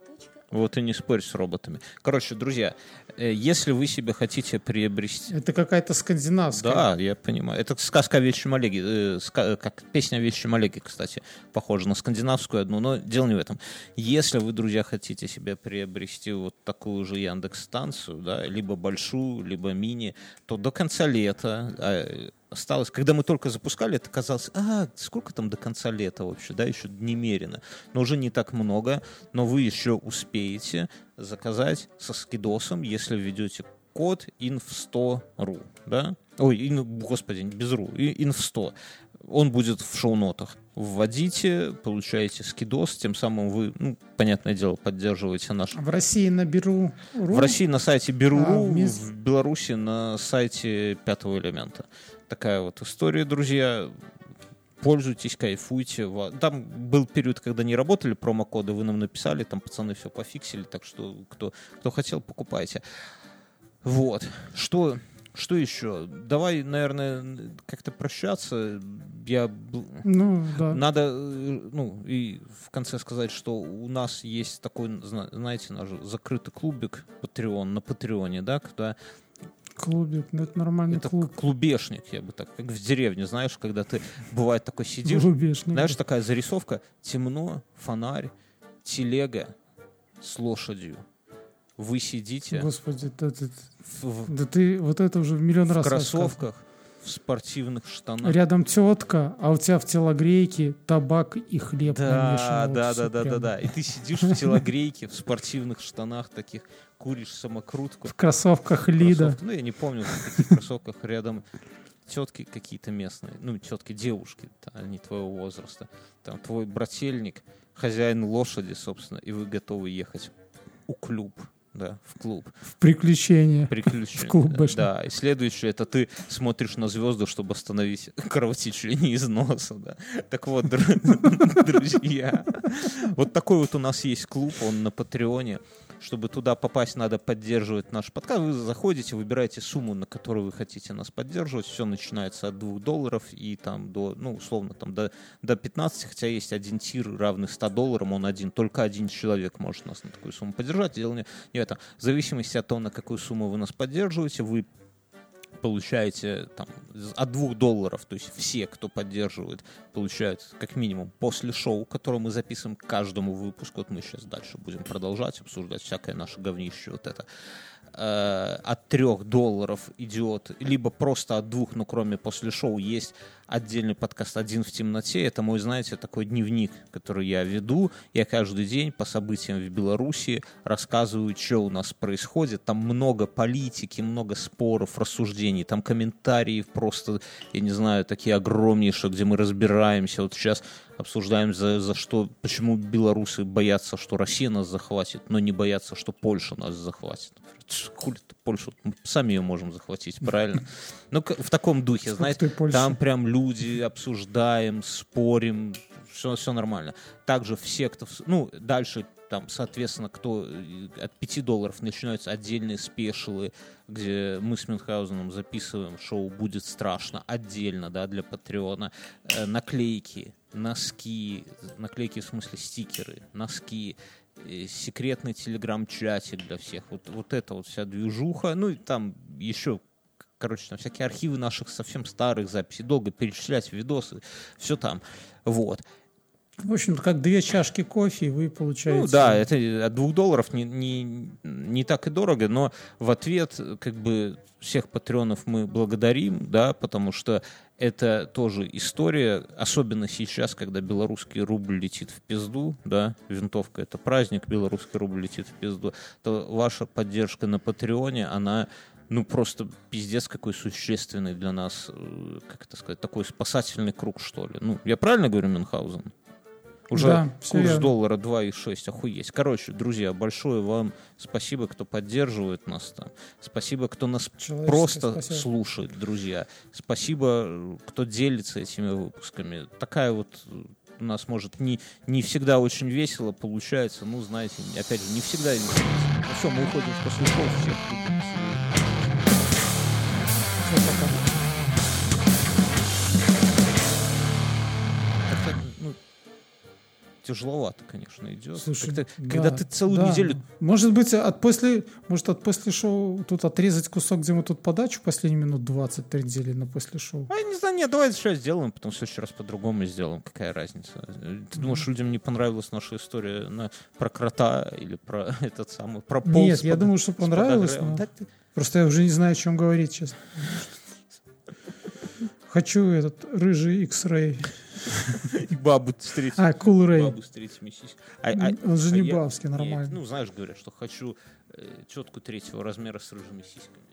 Вот и не спорь с роботами. Короче, друзья, э, если вы себе хотите приобрести... Это какая-то скандинавская. Да, я понимаю. Это сказка о Вещем Олеге. э, ска- как песня о Вещем Олеге, кстати, похожа на скандинавскую одну, но дело не в этом. Если вы, друзья, хотите себе приобрести вот такую же Яндекс-станцию, да, либо большую, либо мини, то до конца лета а, осталось, когда мы только запускали, это казалось, а, сколько там до конца лета вообще, да, еще немерено. Но уже не так много, но вы еще успеете заказать со скидосом, если введете код inf100.ru, да? Ой, ин- господи, без ру, и- inf100. Он будет в шоу-нотах. Вводите, получаете скидос, тем самым вы, ну, понятное дело, поддерживаете наш В России наберу в России на сайте Беру.ру, А, в Минск- в Беларуси на сайте Пятого элемента. Такая вот история, друзья. Пользуйтесь, кайфуйте. Там был период, когда не работали промокоды, вы нам написали, там пацаны все пофиксили, так что кто, кто хотел, покупайте. Вот. Что, что еще? Давай, наверное, как-то прощаться. Я Ну, да. надо, ну, и в конце сказать, что у нас есть такой, зна- знаете, наш закрытый клубик Patreon на Патреоне, да, когда Клубик, ну это нормальный это клуб. клубешник, я бы так, как в деревне, знаешь, когда ты, бывает, такой сидишь, Клубешник. знаешь, такая зарисовка, темно, фонарь, телега с лошадью. Вы сидите Господи, да, да, в, в- да ты вот это уже в миллион в раз кроссовках, в спортивных штанах. Рядом тетка, а у тебя в телогрейке табак и хлеб Да, намешано. Вот да, всё да, да, да, прям. да. И ты сидишь в телогрейке, в спортивных штанах таких, куришь самокрутку. В кроссовках Лида. Ну, я не помню, в каких кроссовках рядом тетки какие-то местные, ну, тетки, девушки, они твоего возраста. Там твой брательник, хозяин лошади, собственно, и вы готовы ехать у клуб да, в клуб. В приключения. Приключения. В клуб бэшник. Да, и следующее, это ты смотришь на звезды, чтобы остановить кровотечение из носа, да. Так вот, дру- друзья, вот такой вот у нас есть клуб, он на Патреоне. Чтобы туда попасть, надо поддерживать наш подкаст. Вы заходите, выбираете сумму, на которую вы хотите нас поддерживать. Все начинается от 2 долларов и там до, ну, условно, там до, до 15, хотя есть один тир, равный 100 долларам, он один. Только один человек может нас на такую сумму поддержать. Дело не, не в этом. В зависимости от того, на какую сумму вы нас поддерживаете, вы получаете там от двух долларов, то есть все, кто поддерживает, получают как минимум после шоу, которое мы записываем каждому выпуску. Вот мы сейчас дальше будем продолжать обсуждать всякое наше говнище вот это. Э, от трех долларов идет, либо просто от двух, но кроме после шоу есть отдельный подкаст «Один в темноте». Это мой, знаете, такой дневник, который я веду. Я каждый день по событиям в Беларуси рассказываю, что у нас происходит. Там много политики, много споров, рассуждений. Там комментарии просто, я не знаю, такие огромнейшие, где мы разбираемся. Вот сейчас обсуждаем, за, за что, почему белорусы боятся, что Россия нас захватит, но не боятся, что Польша нас захватит. Хули Польшу? Мы сами ее можем захватить, правильно? Ну, в таком духе, знаете, там прям люди обсуждаем, спорим, все, все нормально. Также все, кто... Ну, дальше там, соответственно, кто э, от 5 долларов начинаются отдельные спешилы, где мы с Мюнхгаузеном записываем шоу «Будет страшно» отдельно, да, для Патреона. Э, наклейки, носки, наклейки в смысле стикеры, носки, секретный телеграм-чатик для всех. Вот, вот это вот вся движуха. Ну, и там еще короче, там всякие архивы наших совсем старых записей, долго перечислять видосы, все там. Вот. В общем, как две чашки кофе, и вы получаете... Ну да, это от двух долларов не, не, не так и дорого, но в ответ как бы всех патреонов мы благодарим, да, потому что это тоже история, особенно сейчас, когда белорусский рубль летит в пизду, да, винтовка это праздник, белорусский рубль летит в пизду, то ваша поддержка на Патреоне, она ну, просто пиздец какой существенный для нас, э, как это сказать, такой спасательный круг, что ли. Ну, я правильно говорю, Мюнхгаузен? Уже Да, курс верно. доллара 2,6, охуеть. Короче, друзья, большое вам спасибо, кто поддерживает нас там. Спасибо, кто нас просто спасибо. слушает, друзья. Спасибо, кто делится этими выпусками. Такая вот у нас, может, не, не всегда очень весело получается. Ну, знаете, опять же, не всегда весело. Ну все, мы уходим в после шоу. Всех. Всё, пока. Тяжеловато, конечно, идет. Слушай, Как-то, да, когда ты целую да. неделю Может быть, от после, может, от после шоу тут отрезать кусок, где мы тут подачу последние минут 20 трендели на после шоу. А, я не знаю, нет, давай сейчас сделаем, потом в следующий раз по-другому сделаем. Какая разница? Ты думаешь, людям не понравилась наша история на, про крота или про этот самый, про пол Нет, я под- думаю, что понравилось. но Да ты- Просто я уже не знаю, о чем говорить, честно. Хочу этот рыжий X-Ray. И бабу встретить. А, Cool Ray. Бабу встретить миссис. А- а- Он же а не бабский, нормально. ну, знаешь, говорят, что хочу э, четку третьего размера с рыжими сиськами.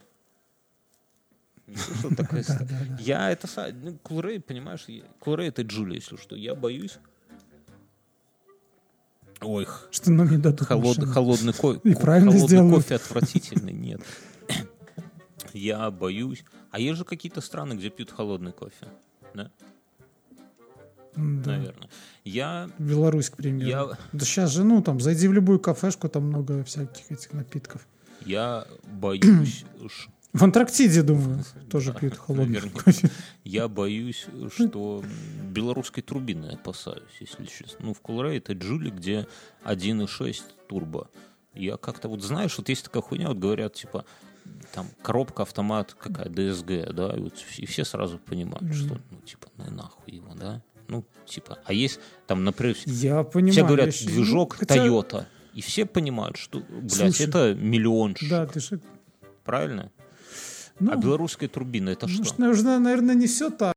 Не слышал такое? Я это... Ну, Кулрей, понимаешь, я- Кулрей это Джулия, если что. Я боюсь... Ой, Что нам не дадут холод- машину. холодный, ко- И ко- правильно холодный сделают. кофе отвратительный, нет. Я боюсь. А есть же какие-то страны, где пьют холодный кофе, да? Да. Наверное. Я, Беларусь, к примеру. я, Да сейчас же, ну, там, зайди в любую кафешку, там много всяких этих напитков. я боюсь, В Антарктиде, думаю, тоже Да, пьют холодный кофе. я боюсь, что белорусской турбины опасаюсь, если честно. Ну, в Кулрей это Джули, где 1.6 турбо. Я как-то вот, знаешь, вот есть такая хуйня, вот говорят, типа, там, коробка, автомат, какая, ДСГ, да, и, вот, и все сразу понимают, что, ну, типа, ну, нахуй его, да, ну, типа, а есть, там, например, Я понимаю. все говорят, щ- движок ну, хотя- Toyota, и все понимают, что, блядь, Слушай, это миллион, Да, ты же... правильно? Ну, а белорусская турбина это что? может, наверное, наверное, не все так.